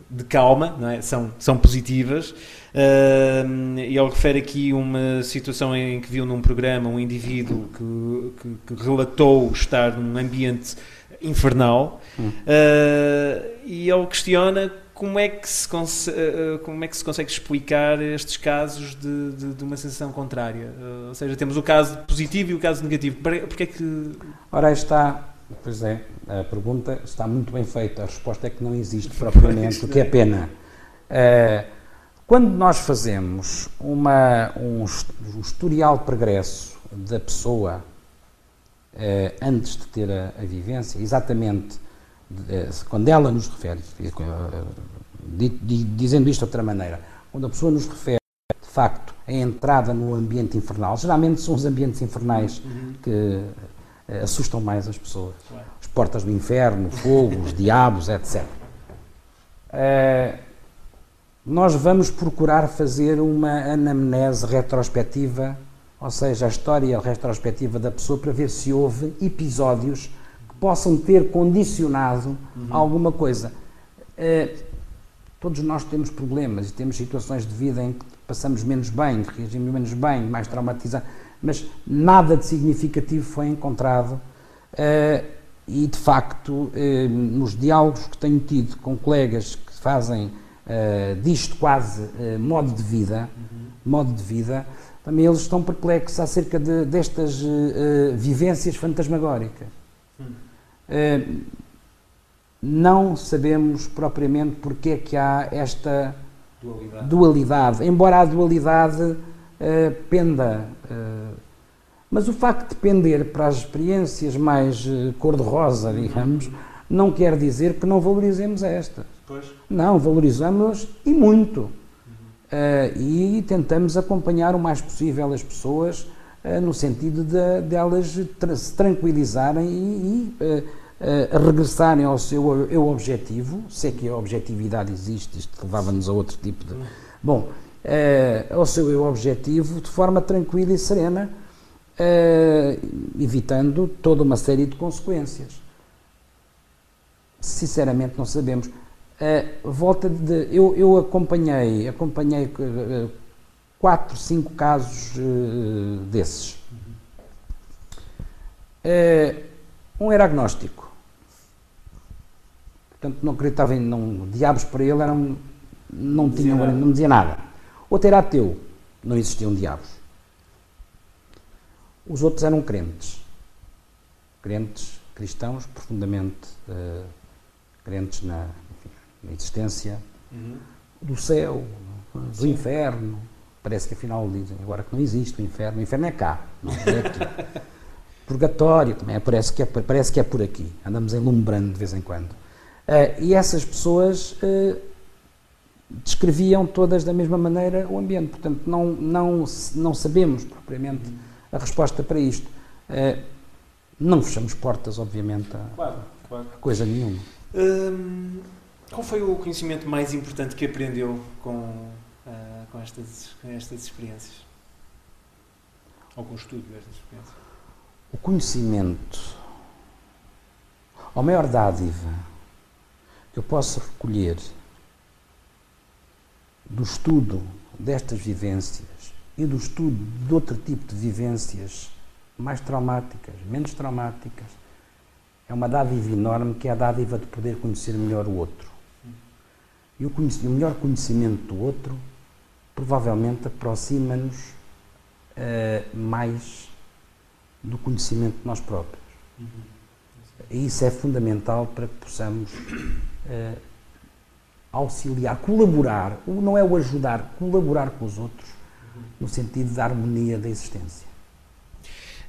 de calma, não é? são, são positivas. Uh, e ele refere aqui uma situação em que viu num programa um indivíduo que, que, que relatou estar num ambiente infernal hum. uh, e ele questiona como é, que se uh, como é que se consegue explicar estes casos de, de, de uma sensação contrária? Uh, ou seja, temos o caso positivo e o caso negativo. Porque é que. Ora, está. Pois é, a pergunta está muito bem feita. A resposta é que não existe propriamente, o que é pena. Uh, quando nós fazemos uma, um, um historial pregresso da pessoa antes de ter a, a vivência, exatamente eh, quando ela nos refere, dizendo isto de outra maneira, quando a pessoa nos refere, de facto, a entrada no ambiente infernal, geralmente são os ambientes infernais uhum. que assustam mais as pessoas. As portas do inferno, fogo, os diabos, etc. nós vamos procurar fazer uma anamnese retrospectiva, ou seja, a história retrospectiva da pessoa para ver se houve episódios possam ter condicionado uhum. alguma coisa. Uh, todos nós temos problemas e temos situações de vida em que passamos menos bem, reagimos menos bem, mais traumatizados, mas nada de significativo foi encontrado. Uh, e de facto, uh, nos diálogos que tenho tido com colegas que fazem disto quase modo de vida, uhum. modo de vida, também eles estão perplexos acerca de, destas vivências fantasmagóricas. Uhum. Eh, não sabemos propriamente porque é que há esta dualidade, dualidade embora a dualidade uh, penda. Uh, mas o facto de pender para as experiências mais cor-de-rosa, digamos, não quer dizer que não valorizemos estas. Pois. Não, valorizamos e muito. E tentamos acompanhar o mais possível as pessoas no sentido de, de elas tra se tranquilizarem e, e uh, regressarem ao seu eu objetivo, se é que a objetividade existe, isto levava-nos a outro tipo de. Bom, uh, ao seu eu objetivo de forma tranquila e serena, uh, evitando toda uma série de consequências. Sinceramente, não sabemos. Uh, volta de. Eu, eu acompanhei, acompanhei quatro, cinco casos desses. um era agnóstico Portanto, não acreditava em não, diabos para ele eram, não, tinham, nada. não dizia nada. Outro era ateu, não existiam diabos. Os outros eram crentes. Crentes cristãos, profundamente uh, crentes na, enfim, na existência uhum. do céu, do Sim. inferno. Parece que afinal dizem agora que não existe o inferno. O inferno é cá, não é aqui. Purgatório também, parece que, é, parece que é por aqui. Andamos enlumbrando de vez em quando. Uh, e essas pessoas uh, descreviam todas da mesma maneira o ambiente. Portanto, não, não, não sabemos propriamente a resposta para isto. Uh, não fechamos portas, obviamente, a, claro, claro. a coisa nenhuma. Hum, qual foi o conhecimento mais importante que aprendeu com, com, estas, com estas experiências? Ou com o estudo destas experiências? O conhecimento, a maior dádiva eu posso recolher do estudo destas vivências e do estudo de outro tipo de vivências mais traumáticas, menos traumáticas, é uma dádiva enorme que é a dádiva de poder conhecer melhor o outro. E o, o melhor conhecimento do outro provavelmente aproxima-nos uh, mais do conhecimento de nós próprios. Uhum. E isso é fundamental para que possamos uh, auxiliar, colaborar, não é o ajudar, colaborar com os outros, no sentido da harmonia da existência.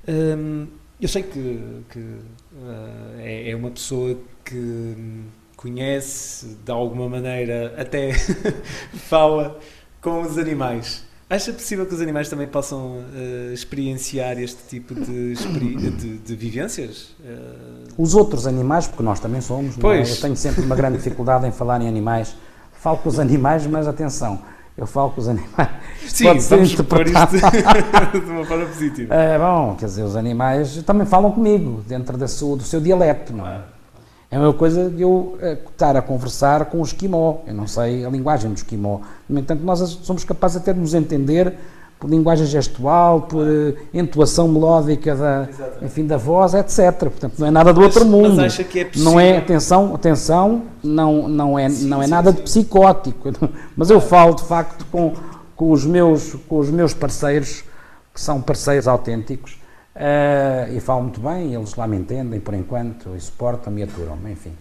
Hum, eu sei que, que uh, é, é, uma pessoa que conhece, de alguma maneira, até fala com os animais. Acha possível que os animais também possam uh, experienciar este tipo de, de, de vivências? Uh... Os outros animais, porque nós também somos, é? pois. É? eu tenho sempre uma grande dificuldade em falar em animais. Falo com os animais, mas atenção, eu falo com os animais. Sim, Pode ser vamos supor isto de uma forma positiva. É, bom, quer dizer, os animais também falam comigo, dentro da sua, do seu dialeto, não é? É a mesma coisa de eu uh, estar a conversar com o esquimó. Eu não sei a linguagem do esquimó. No entanto, nós somos capazes até de nos entender por linguagem gestual, por uh, entoação melódica da, enfim, da voz, etc. Portanto, não é nada do mas, outro mundo. Mas acha que é possível... Não é, atenção, atenção, não, não é, sim, não é sim, nada sim. de psicótico. Mas eu falo, de facto, com, com, os meus, com os meus parceiros, que são parceiros autênticos, uh, e falo muito bem, eles lá me entendem por enquanto, e suportam-me e aturam-me, enfim.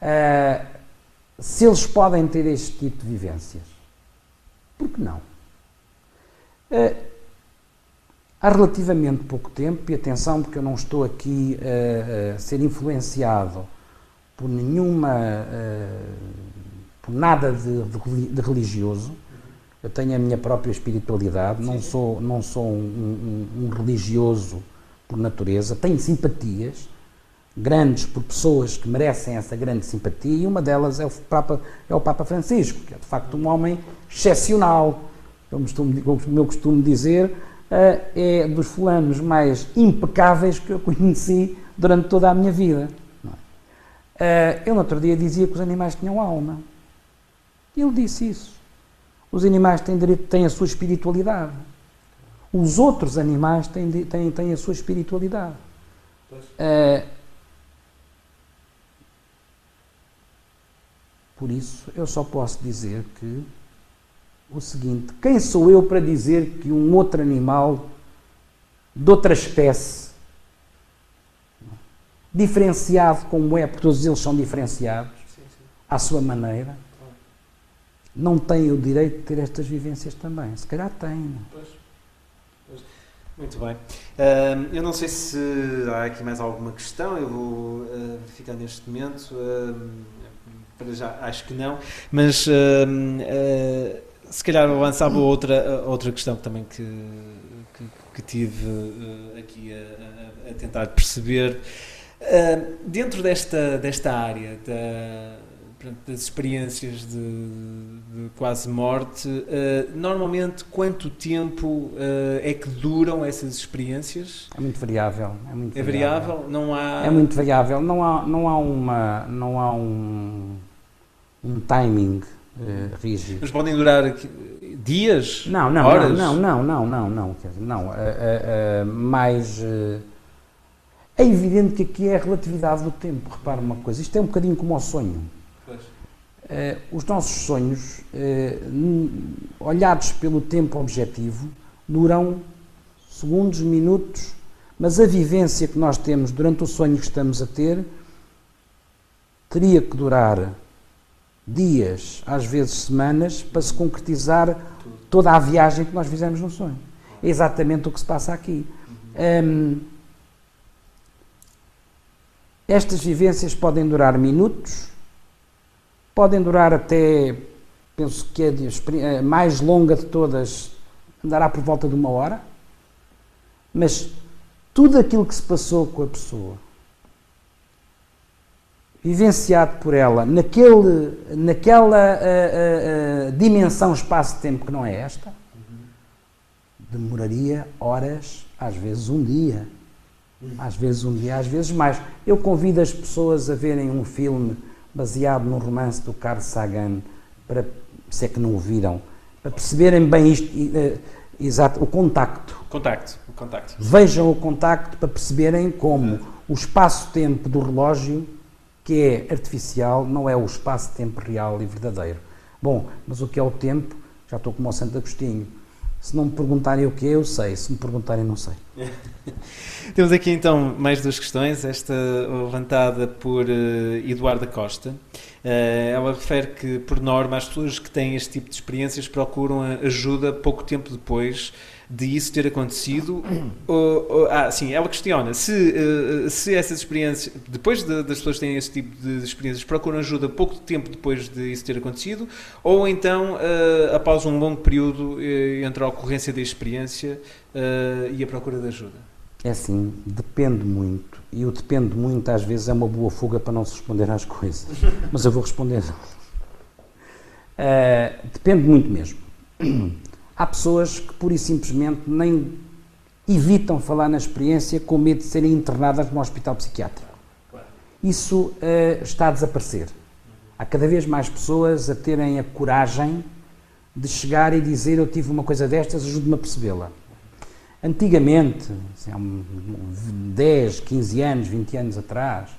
Uh, se eles podem ter este tipo de vivências, por que não? Uh, há relativamente pouco tempo, e atenção, porque eu não estou aqui a ser influenciado por nenhuma. Por nada de, de, de, religioso. Eu tenho a minha própria espiritualidade, não sou, não sou um, um, um religioso por natureza, tenho simpatias grandes por pessoas que merecem essa grande simpatia e uma delas é o Papa, é o Papa Francisco, que é de facto um homem excepcional, como, costumo, eu costumo dizer, uh, é dos fulanos mais impecáveis que eu conheci durante toda a minha vida. Uh, eu no outro dia dizia que os animais tinham alma. Ele disse isso. Os animais têm, direito, têm a sua espiritualidade. Os outros animais têm, têm, têm a sua espiritualidade. Uh, por isso, eu só posso dizer que o seguinte: quem sou eu para dizer que um outro animal de outra espécie, diferenciado como é, porque todos eles são diferenciados, sim, sim. à sua maneira, não tem o direito de ter estas vivências também? Se calhar tem. Pois. Muito bem. Uh, eu não sei se há aqui mais alguma questão, eu vou uh, ficar neste momento. Uh, para já, acho que não, mas se calhar avançava outra, outra questão também que, que, que tive aqui a, a, tentar perceber. Dentro desta, desta área da, das experiências de, de quase morte, uh, normalmente quanto tempo é que duram essas experiências? É muito variável. É, muito é variável. variável? Não há... É muito variável. Não há, não há, uma, não há um, um timing uh, rígido. Mas podem durar dias? Não, não, horas? não, não, não, não, não, não. Uh, uh, mais. é evidente que aqui é a relatividade do tempo. Repara uma coisa, isto é um bocadinho como o sonho. Os nossos sonhos, olhados pelo tempo objetivo, duram segundos, minutos, mas a vivência que nós temos durante o sonho que estamos a ter teria que durar dias, às vezes semanas, para se concretizar toda a viagem que nós fizemos no sonho. É exatamente o que se passa aqui. Um, estas vivências podem durar minutos, podem durar até, penso que a mais longa de todas andará por volta de uma hora, mas tudo aquilo que se passou com a pessoa vivenciado por ela naquele, naquela uh, uh, dimensão espaço-tempo que não é esta, demoraria horas, às vezes um dia. Às vezes um dia, às vezes mais. Eu convido as pessoas a verem um filme baseado num romance do Carl Sagan, para, se é que não o viram, para perceberem bem isto, uh, exato, o contacto. Contacto, o contacto. Vejam o contacto para perceberem como o espaço-tempo do relógio que é artificial, não é o espaço-tempo real e verdadeiro. Bom, mas o que é o tempo? Já estou como o Santo Agostinho. Se não me perguntarem o que é, eu sei. Se me perguntarem, não sei. Temos aqui então mais duas questões. Esta levantada por uh, Eduardo Costa. Uh, ela refere que, por norma, as pessoas que têm este tipo de experiências procuram ajuda pouco tempo depois de isso ter acontecido. ah, sim, ela questiona se, uh, se essas experiências, depois de, das pessoas terem esse tipo de experiências, procuram ajuda pouco tempo depois de isso ter acontecido, ou então uh, após um longo período uh, entre a ocorrência da experiência e a procura de ajuda. É assim, depende muito. E o depende muito às vezes é uma boa fuga para não se responder às coisas. Mas eu vou responder. depende muito mesmo. Há pessoas que pura e simplesmente nem evitam falar na experiência com medo de serem internadas num hospital psiquiátrico. Isso uh, está a desaparecer. Há cada vez mais pessoas a terem a coragem de chegar e dizer eu tive uma coisa destas, ajude-me a percebê-la. Antigamente, assim, há 10, 15 anos, 20 anos atrás,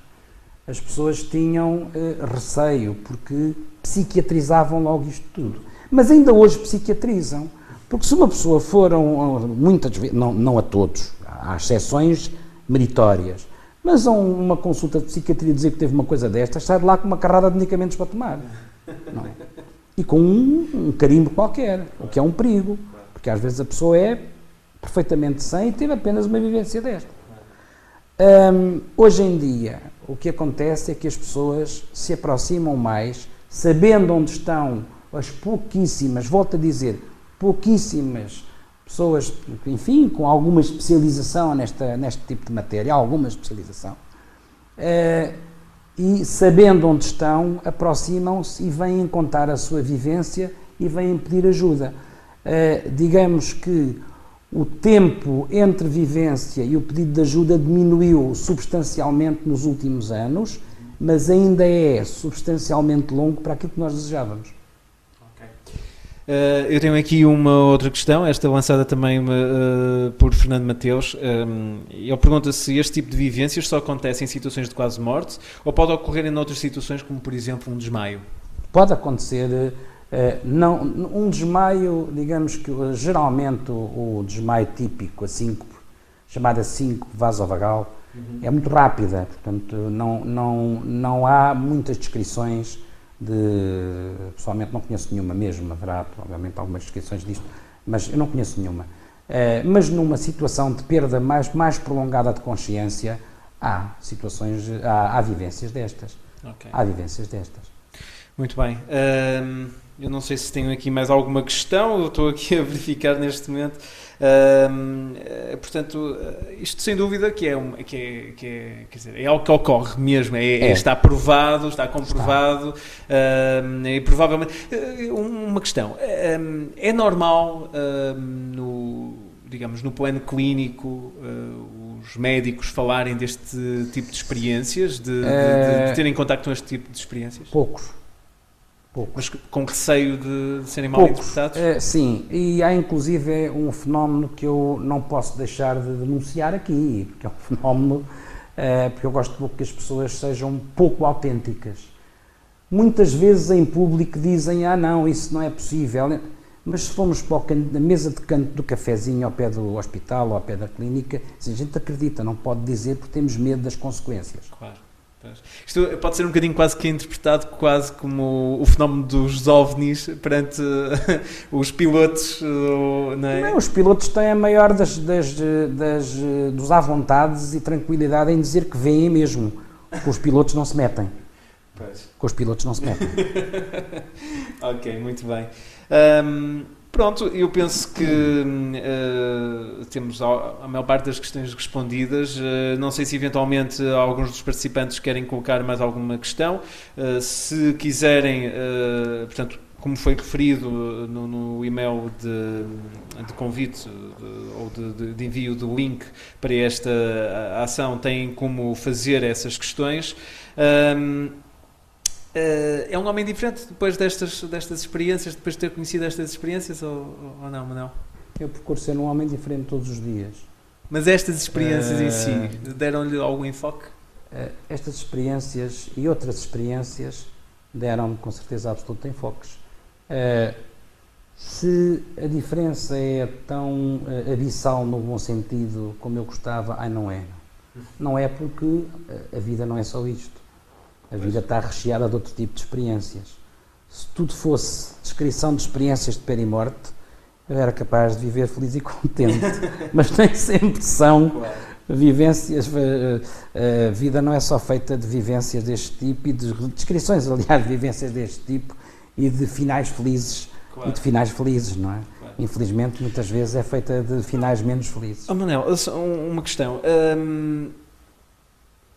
as pessoas tinham uh, receio porque psiquiatrizavam logo isto tudo. Mas ainda hoje psiquiatrizam. Porque se uma pessoa for, um, muitas vezes, não, não a todos, há exceções meritórias, mas a uma consulta de psiquiatria dizer que teve uma coisa destas, sai de lá com uma carrada de medicamentos para tomar. Não é? E com um, um carimbo qualquer, o que é um perigo. Porque às vezes a pessoa é perfeitamente sã e teve apenas uma vivência desta. Um, hoje em dia, o que acontece é que as pessoas se aproximam mais, sabendo onde estão as pouquíssimas, volto a dizer, pouquíssimas pessoas, enfim, com alguma especialização nesta, neste tipo de matéria, alguma especialização, uh, e sabendo onde estão, aproximam-se e vêm contar a sua vivência e vêm pedir ajuda. Uh, digamos que o tempo entre vivência e o pedido de ajuda diminuiu substancialmente nos últimos anos, mas ainda é substancialmente longo para aquilo que nós desejávamos. Uh, eu tenho aqui uma outra questão, esta lançada também uh, por Fernando Mateus. Um, ele pergunta se este tipo de vivências só acontece em situações de quase morte ou pode ocorrer em outras situações, como por exemplo um desmaio. Pode acontecer. Uh, não, um desmaio, digamos que geralmente o, o desmaio típico, a síncope, chamada síncope vasovagal, uhum. é muito rápida, portanto não, não, não há muitas descrições de. Pessoalmente não conheço nenhuma mesmo, haverá provavelmente algumas descrições disto, mas eu não conheço nenhuma. Uh, mas numa situação de perda mais, mais prolongada de consciência, há situações, há, há vivências destas. Okay. Há vivências destas. Muito bem. Uh, eu não sei se tenho aqui mais alguma questão, eu estou aqui a verificar neste momento. Uh, portanto, isto sem dúvida que é, um, que é, que é, quer dizer, é algo que ocorre mesmo, é, é. está provado, está comprovado está. Uh, e provavelmente. Uh, uma questão: é normal no, digamos, no plano clínico os médicos falarem deste tipo de experiências, de, de, de, de terem contato com este tipo de experiências? Poucos Poucos. Mas com receio de, de serem mal Poucos. interpretados? É, sim, e há inclusive um fenómeno que eu não posso deixar de denunciar aqui, porque é um fenómeno, é, porque eu gosto pouco que as pessoas sejam pouco autênticas. Muitas vezes em público dizem, ah não, isso não é possível, mas se formos para a mesa de canto do cafezinho ao pé do hospital ou ao pé da clínica, a gente acredita, não pode dizer porque temos medo das consequências. Claro. Isto pode ser um bocadinho quase que interpretado quase como o fenómeno dos ovnis perante os pilotos, não é? Não, os pilotos têm a maior das, das, das, dos à vontades e tranquilidade em dizer que veem mesmo. Com os pilotos não se metem. Pois. Com os pilotos não se metem. ok, muito bem. Um, Pronto, eu penso que uh, temos a, maior parte das questões respondidas. Uh, não sei se eventualmente alguns dos participantes querem colocar mais alguma questão. Uh, se quiserem, portanto, como foi referido no, no e-mail de, de convite de, ou de, de, envio do link para esta ação, têm como fazer essas questões. Uh, é um homem diferente depois destas, destas experiências, depois de ter conhecido estas experiências, ou, ou não, Manuel? Eu procuro ser um homem diferente todos os dias. Mas estas experiências uh, em si eh, deram-lhe algum enfoque? Uh, estas experiências e outras experiências deram-me com certeza absoluto enfoques. se a diferença é tão abissal no bom sentido como eu gostava, ai não é. Não é porque a vida não é só isto. A vida está recheada de outro tipo de experiências. Se tudo fosse descrição de experiências de pera e morte, eu era capaz de viver feliz e contente. Mas nem sempre são claro. vivências. A vida não é só feita de vivências deste tipo e de descrições, aliás, de vivências deste tipo e de finais felizes. Claro. E de finais felizes, não é? Claro. Infelizmente, muitas vezes é feita de finais menos felizes. Oh, Manel, uma questão. Hum,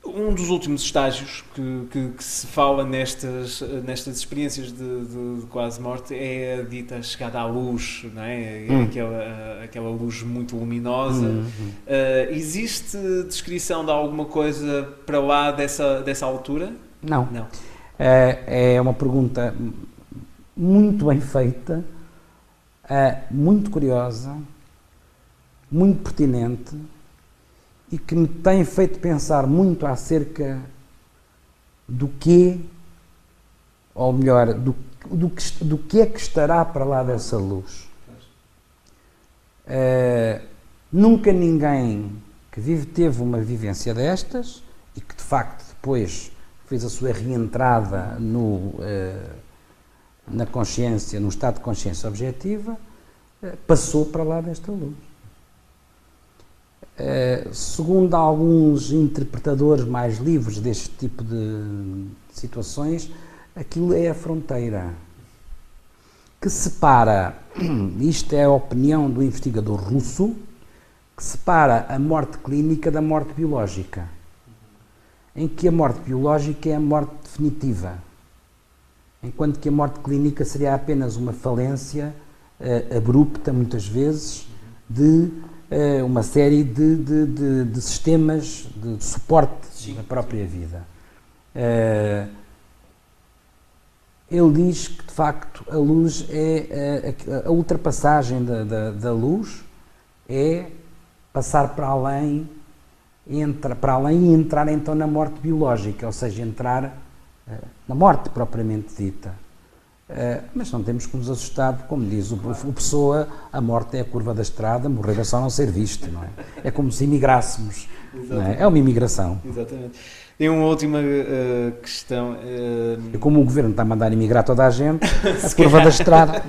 um dos últimos estágios que, que, que, se fala nestas, nestas experiências de, de, de, quase morte é a dita chegada à luz, não é? é hum. aquela, aquela luz muito luminosa. Hum, hum. Uh, existe descrição de alguma coisa para lá dessa, dessa altura? Não. Não. É, é uma pergunta muito bem feita, uh, muito curiosa, muito pertinente e que me tem feito pensar muito acerca do que, ou melhor, do, do, que, do que é que estará para lá dessa luz. Uh, nunca ninguém que vive, teve uma vivência destas e que de facto depois fez a sua reentrada no, uh, na consciência, num estado de consciência objetiva, uh, passou para lá desta luz. Uh, segundo alguns interpretadores mais livres deste tipo de situações, aquilo é a fronteira que separa, isto é a opinião do investigador russo, que separa a morte clínica da morte biológica, em que a morte biológica é a morte definitiva, enquanto que a morte clínica seria apenas uma falência uh, abrupta, muitas vezes, de uma série de, de, de, de, sistemas de suporte Sim. da própria vida. Uh, ele diz que, de facto, a luz é a, a, a ultrapassagem da, da, da, luz é passar para além, entra, para além e entrar então na morte biológica, ou seja, entrar na morte propriamente dita. Uh, mas não temos que nos assustar, porque, como diz o, o Pessoa, a morte é a curva da estrada, morrer é só não ser visto, não é? É como se imigrássemos, é? é? uma imigração. Exatamente. Tem uma última uh, questão. Uh... Como o governo está a mandar emigrar toda a gente, a curva da estrada.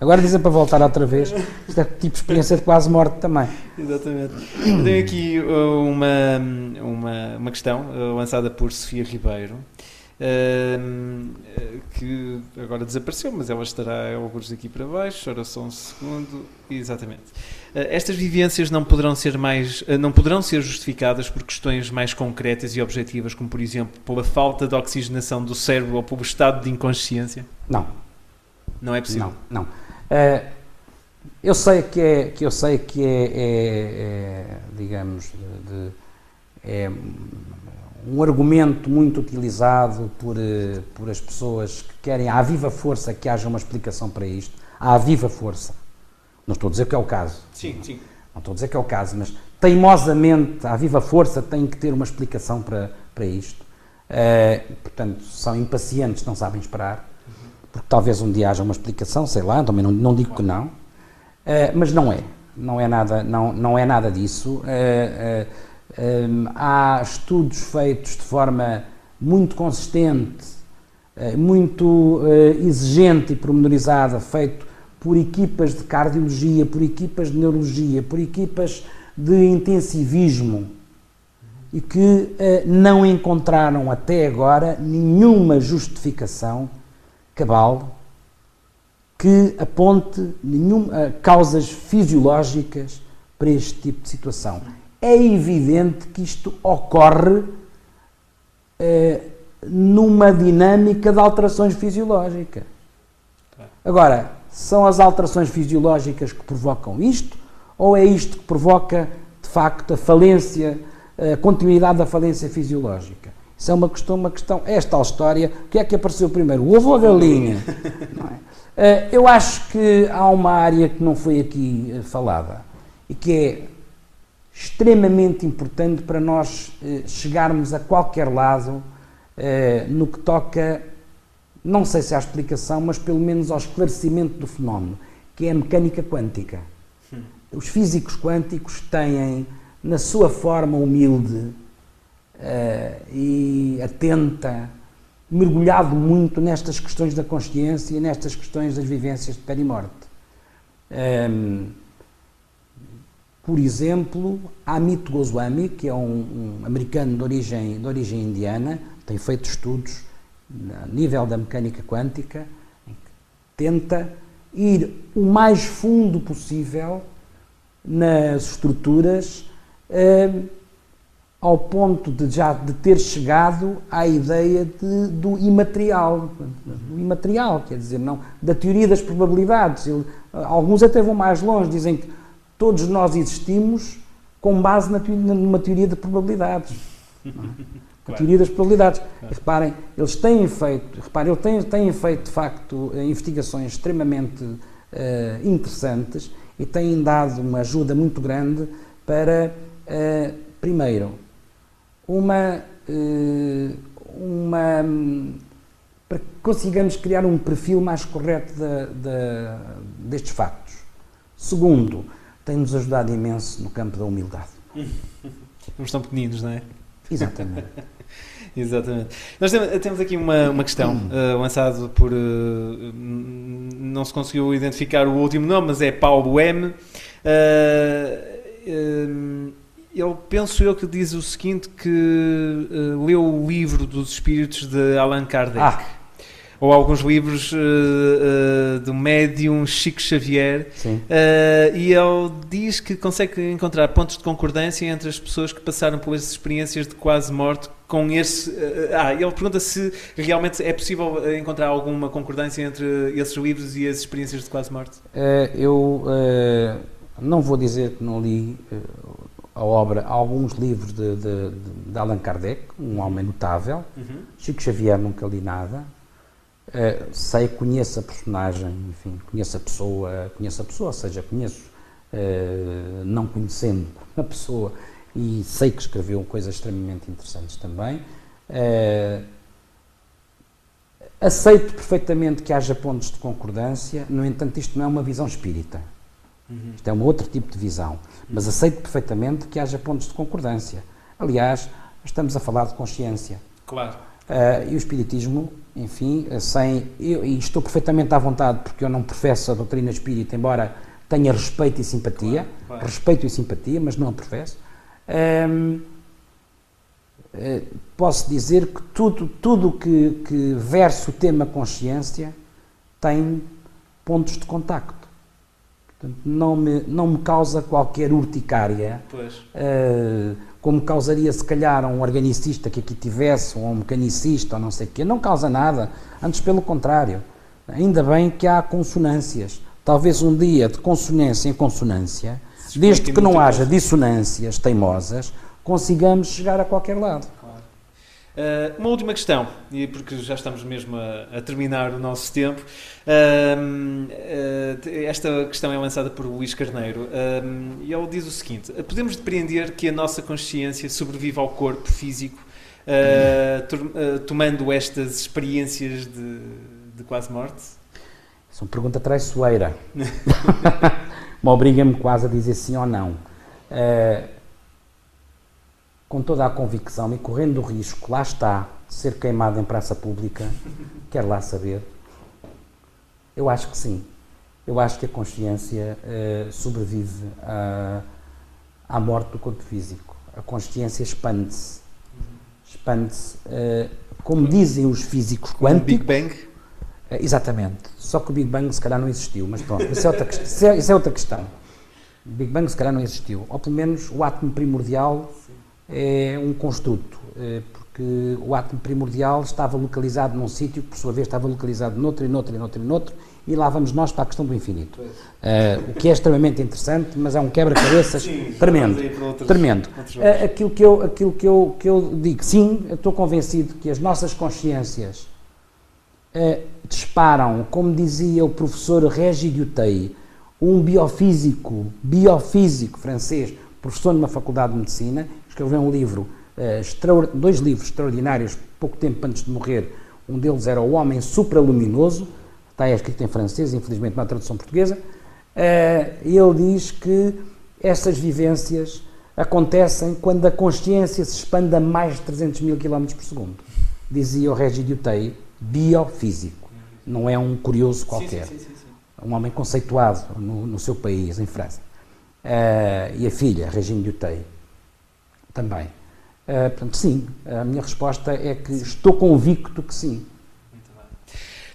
Agora dizem para voltar outra vez. Isto é tipo experiência de quase morte também. Exatamente. Tenho aqui uma, uma, uma questão lançada por Sofia Ribeiro. Uh, que agora desapareceu, mas ela estará alguns daqui para baixo. Ora só um segundo. Exatamente. Uh, estas vivências não poderão ser mais, uh, não poderão ser justificadas por questões mais concretas e objetivas, como por exemplo pela falta de oxigenação do cérebro ou pelo estado de inconsciência. Não. Não é possível. Não. não. eu sei que é que eu sei que é, é, é digamos de, é um argumento muito utilizado por, eh, por as pessoas que querem, à viva força, que haja uma explicação para isto, à viva força. Não estou a dizer que é o caso. Sim, sim. Não estou a dizer que é o caso, mas teimosamente, à viva força, tem que ter uma explicação para, para isto. Uh, portanto, são impacientes, não sabem esperar, porque talvez um dia haja uma explicação, sei lá, também não, não digo que não, uh, mas não é. Não é nada, não, não é nada disso. Uh, há estudos feitos de forma muito consistente, uh, muito uh, exigente e pormenorizada, feito por equipas de cardiologia, por equipas de neurologia, por equipas de intensivismo e que uh, não encontraram até agora nenhuma justificação cabal que aponte nenhuma, causas fisiológicas para este tipo de situação é evidente que isto ocorre eh, numa dinâmica de alterações fisiológicas. Agora, são as alterações fisiológicas que provocam isto ou é isto que provoca, de facto, a falência, a continuidade da falência fisiológica? Isso é uma questão, uma questão. É esta história, o que é que apareceu primeiro, o ovo ou a galinha? É? Eh, eu acho que há uma área que não foi aqui eh, falada e que é extremamente importante para nós eh, chegarmos a qualquer lado eh, no que toca, não sei se à explicação, mas pelo menos ao esclarecimento do fenómeno, que é a mecânica quântica. Hum. Os físicos quânticos têm, na sua forma humilde eh, e atenta, mergulhado muito nestas questões da consciência e nestas questões das vivências de perimorte. Um, por exemplo, Amit Goswami, que é um, um, americano de origem, de origem indiana, tem feito estudos a nível da mecânica quântica, tenta ir o mais fundo possível nas estruturas, eh, ao ponto de já de ter chegado à ideia de, do imaterial, do imaterial, quer dizer, não da teoria das probabilidades. Ele, alguns até vão mais longe, dizem que Todos nós existimos com base na, numa teoria de probabilidades. É? A teoria das probabilidades. Claro. Reparem, eles têm feito, reparem, eles têm, têm feito de facto investigações extremamente interessantes e têm dado uma ajuda muito grande para, primeiro, uma, uma para que consigamos criar um perfil mais correto de, de, destes factos. Segundo, tem-nos ajudado imenso no campo da humildade. Não estão pequeninos, não é? Exatamente. Exatamente. Nós temos aqui uma, uma questão uh, lançada por. Uh, não se conseguiu identificar o último nome, mas é Paulo M. Uh, ele penso eu que diz o seguinte: que leu o livro dos Espíritos de Allan Kardec. Ah ou alguns livros uh, uh, do médium Chico Xavier, uh, e ele diz que consegue encontrar pontos de concordância entre as pessoas que passaram por essas experiências de quase morte com esse. ah, ele pergunta se realmente é possível encontrar alguma concordância entre esses livros e as experiências de quase morte. eu não vou dizer que não li a obra, alguns livros de, de, de Allan Kardec, um homem notável. Uhum. Chico Xavier nunca li nada. Uh, sei, conheço a personagem, enfim, conheço a pessoa, conheço a pessoa, ou seja, conheço, uh, não conhecendo a pessoa, e sei que escreveu coisas extremamente interessantes também. Uh, aceito perfeitamente que haja pontos de concordância, no entanto, isto não é uma visão espírita. Uhum. Isto é um outro tipo de visão. Mas aceito perfeitamente que haja pontos de concordância. Aliás, estamos a falar de consciência. Claro. Uh, e o Espiritismo, enfim, sem. Eu, e estou perfeitamente à vontade, porque eu não professo a doutrina espírita, embora tenha respeito e simpatia, claro, claro. respeito e simpatia, mas não a professo. Um, uh, posso dizer que tudo tudo que, que verse o tema consciência tem pontos de contacto. Portanto, não me, não me causa qualquer urticária. Uh, como causaria se calhar um organicista que aqui tivesse, ou um mecanicista, ou não sei o quê. Não causa nada, antes pelo contrário. Ainda bem que há consonâncias. Talvez um dia de consonância em consonância, desde que não haja dissonâncias teimosas, consigamos chegar a qualquer lado. Uh, uma última questão, e porque já estamos mesmo a, a terminar o nosso tempo. Uh, uh, esta questão é lançada por Luís Carneiro e ele diz o seguinte: Podemos depreender que a nossa consciência sobrevive ao corpo físico tomando estas experiências de, de quase morte? Isso é uma pergunta traiçoeira. Me obriga-me quase a dizer sim ou não. Uh, com toda a convicção e correndo o risco, lá está, de ser queimado em praça pública, quer lá saber? Eu acho que sim. Eu acho que a consciência uh, sobrevive à, à morte do corpo físico. A consciência expande-se. Expande-se, uh, como dizem os físicos quânticos. Big Bang? Uh, exatamente. Só que o Big Bang se calhar não existiu, mas pronto, isso é outra, isso é, isso é outra questão. O Big Bang se calhar não existiu. Ou pelo menos o átomo primordial é um construto, é, porque o átomo primordial estava localizado num sítio, que por sua vez estava localizado noutro e noutro e noutro e noutro, e lá vamos nós para a questão do infinito. Uh, o que é extremamente interessante, mas é um quebra-cabeças tremendo. Outros, tremendo. Outros uh, aquilo que eu, aquilo que eu, que eu digo, sim, estou convencido que as nossas consciências uh, disparam, como dizia o professor Régis Dutey, um biofísico, biofísico francês, professor numa faculdade de medicina, escreveu um livro, uh, dois livros extraordinários, pouco tempo antes de morrer. Um deles era O Homem Supraluminoso, está escrito em francês, infelizmente há tradução portuguesa. Uh, e ele diz que essas vivências acontecem quando a consciência se expande a mais de 300 mil km por segundo. Dizia o Régis Dutey, biofísico. Não é um curioso qualquer. Sim, sim, sim, um homem conceituado no, no, seu país, em França. Uh, e a filha, Regine Dutey, também. Uh, portanto, sim, a minha resposta é que estou convicto que sim.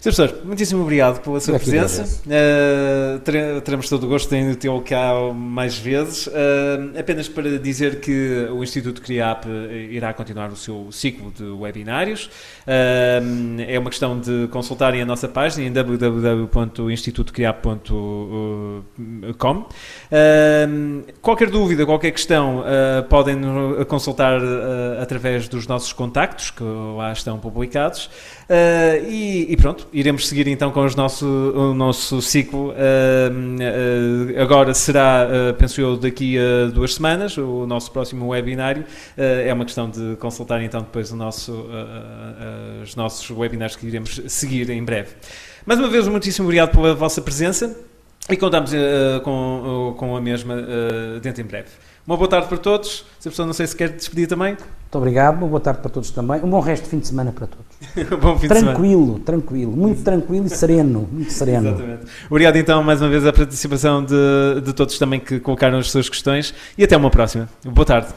Sr. Professor, muitíssimo obrigado pela sua presença. Uh, teremos todo o gosto em tê-lo cá mais vezes. Uh, apenas para dizer que o Instituto CRIAP irá continuar o seu ciclo de webinários. Uh, é uma questão de consultarem a nossa página em www.institutocriap.com. qualquer dúvida, qualquer questão, podem consultar através dos nossos contactos, que lá estão publicados. Uh, e, e, pronto, iremos seguir então com os nosso, o nosso ciclo. Uh, uh, agora será, penso eu, daqui a duas semanas, o nosso próximo webinário. é uma questão de consultar então depois nosso, os nossos webinários que iremos seguir em breve. Mais uma vez, muitíssimo obrigado pela vossa presença e contamos com, com a mesma dentro em breve. Uma boa tarde para todos. Se a pessoa não sei se quer despedir também. Muito obrigado, uma boa tarde para todos também. Um bom resto de fim de semana para todos. bom fim tranquilo, de semana. tranquilo, muito tranquilo e sereno, muito sereno. Exatamente. Obrigado então mais uma vez a participação de, de todos também que colocaram as suas questões e até uma próxima. Boa tarde.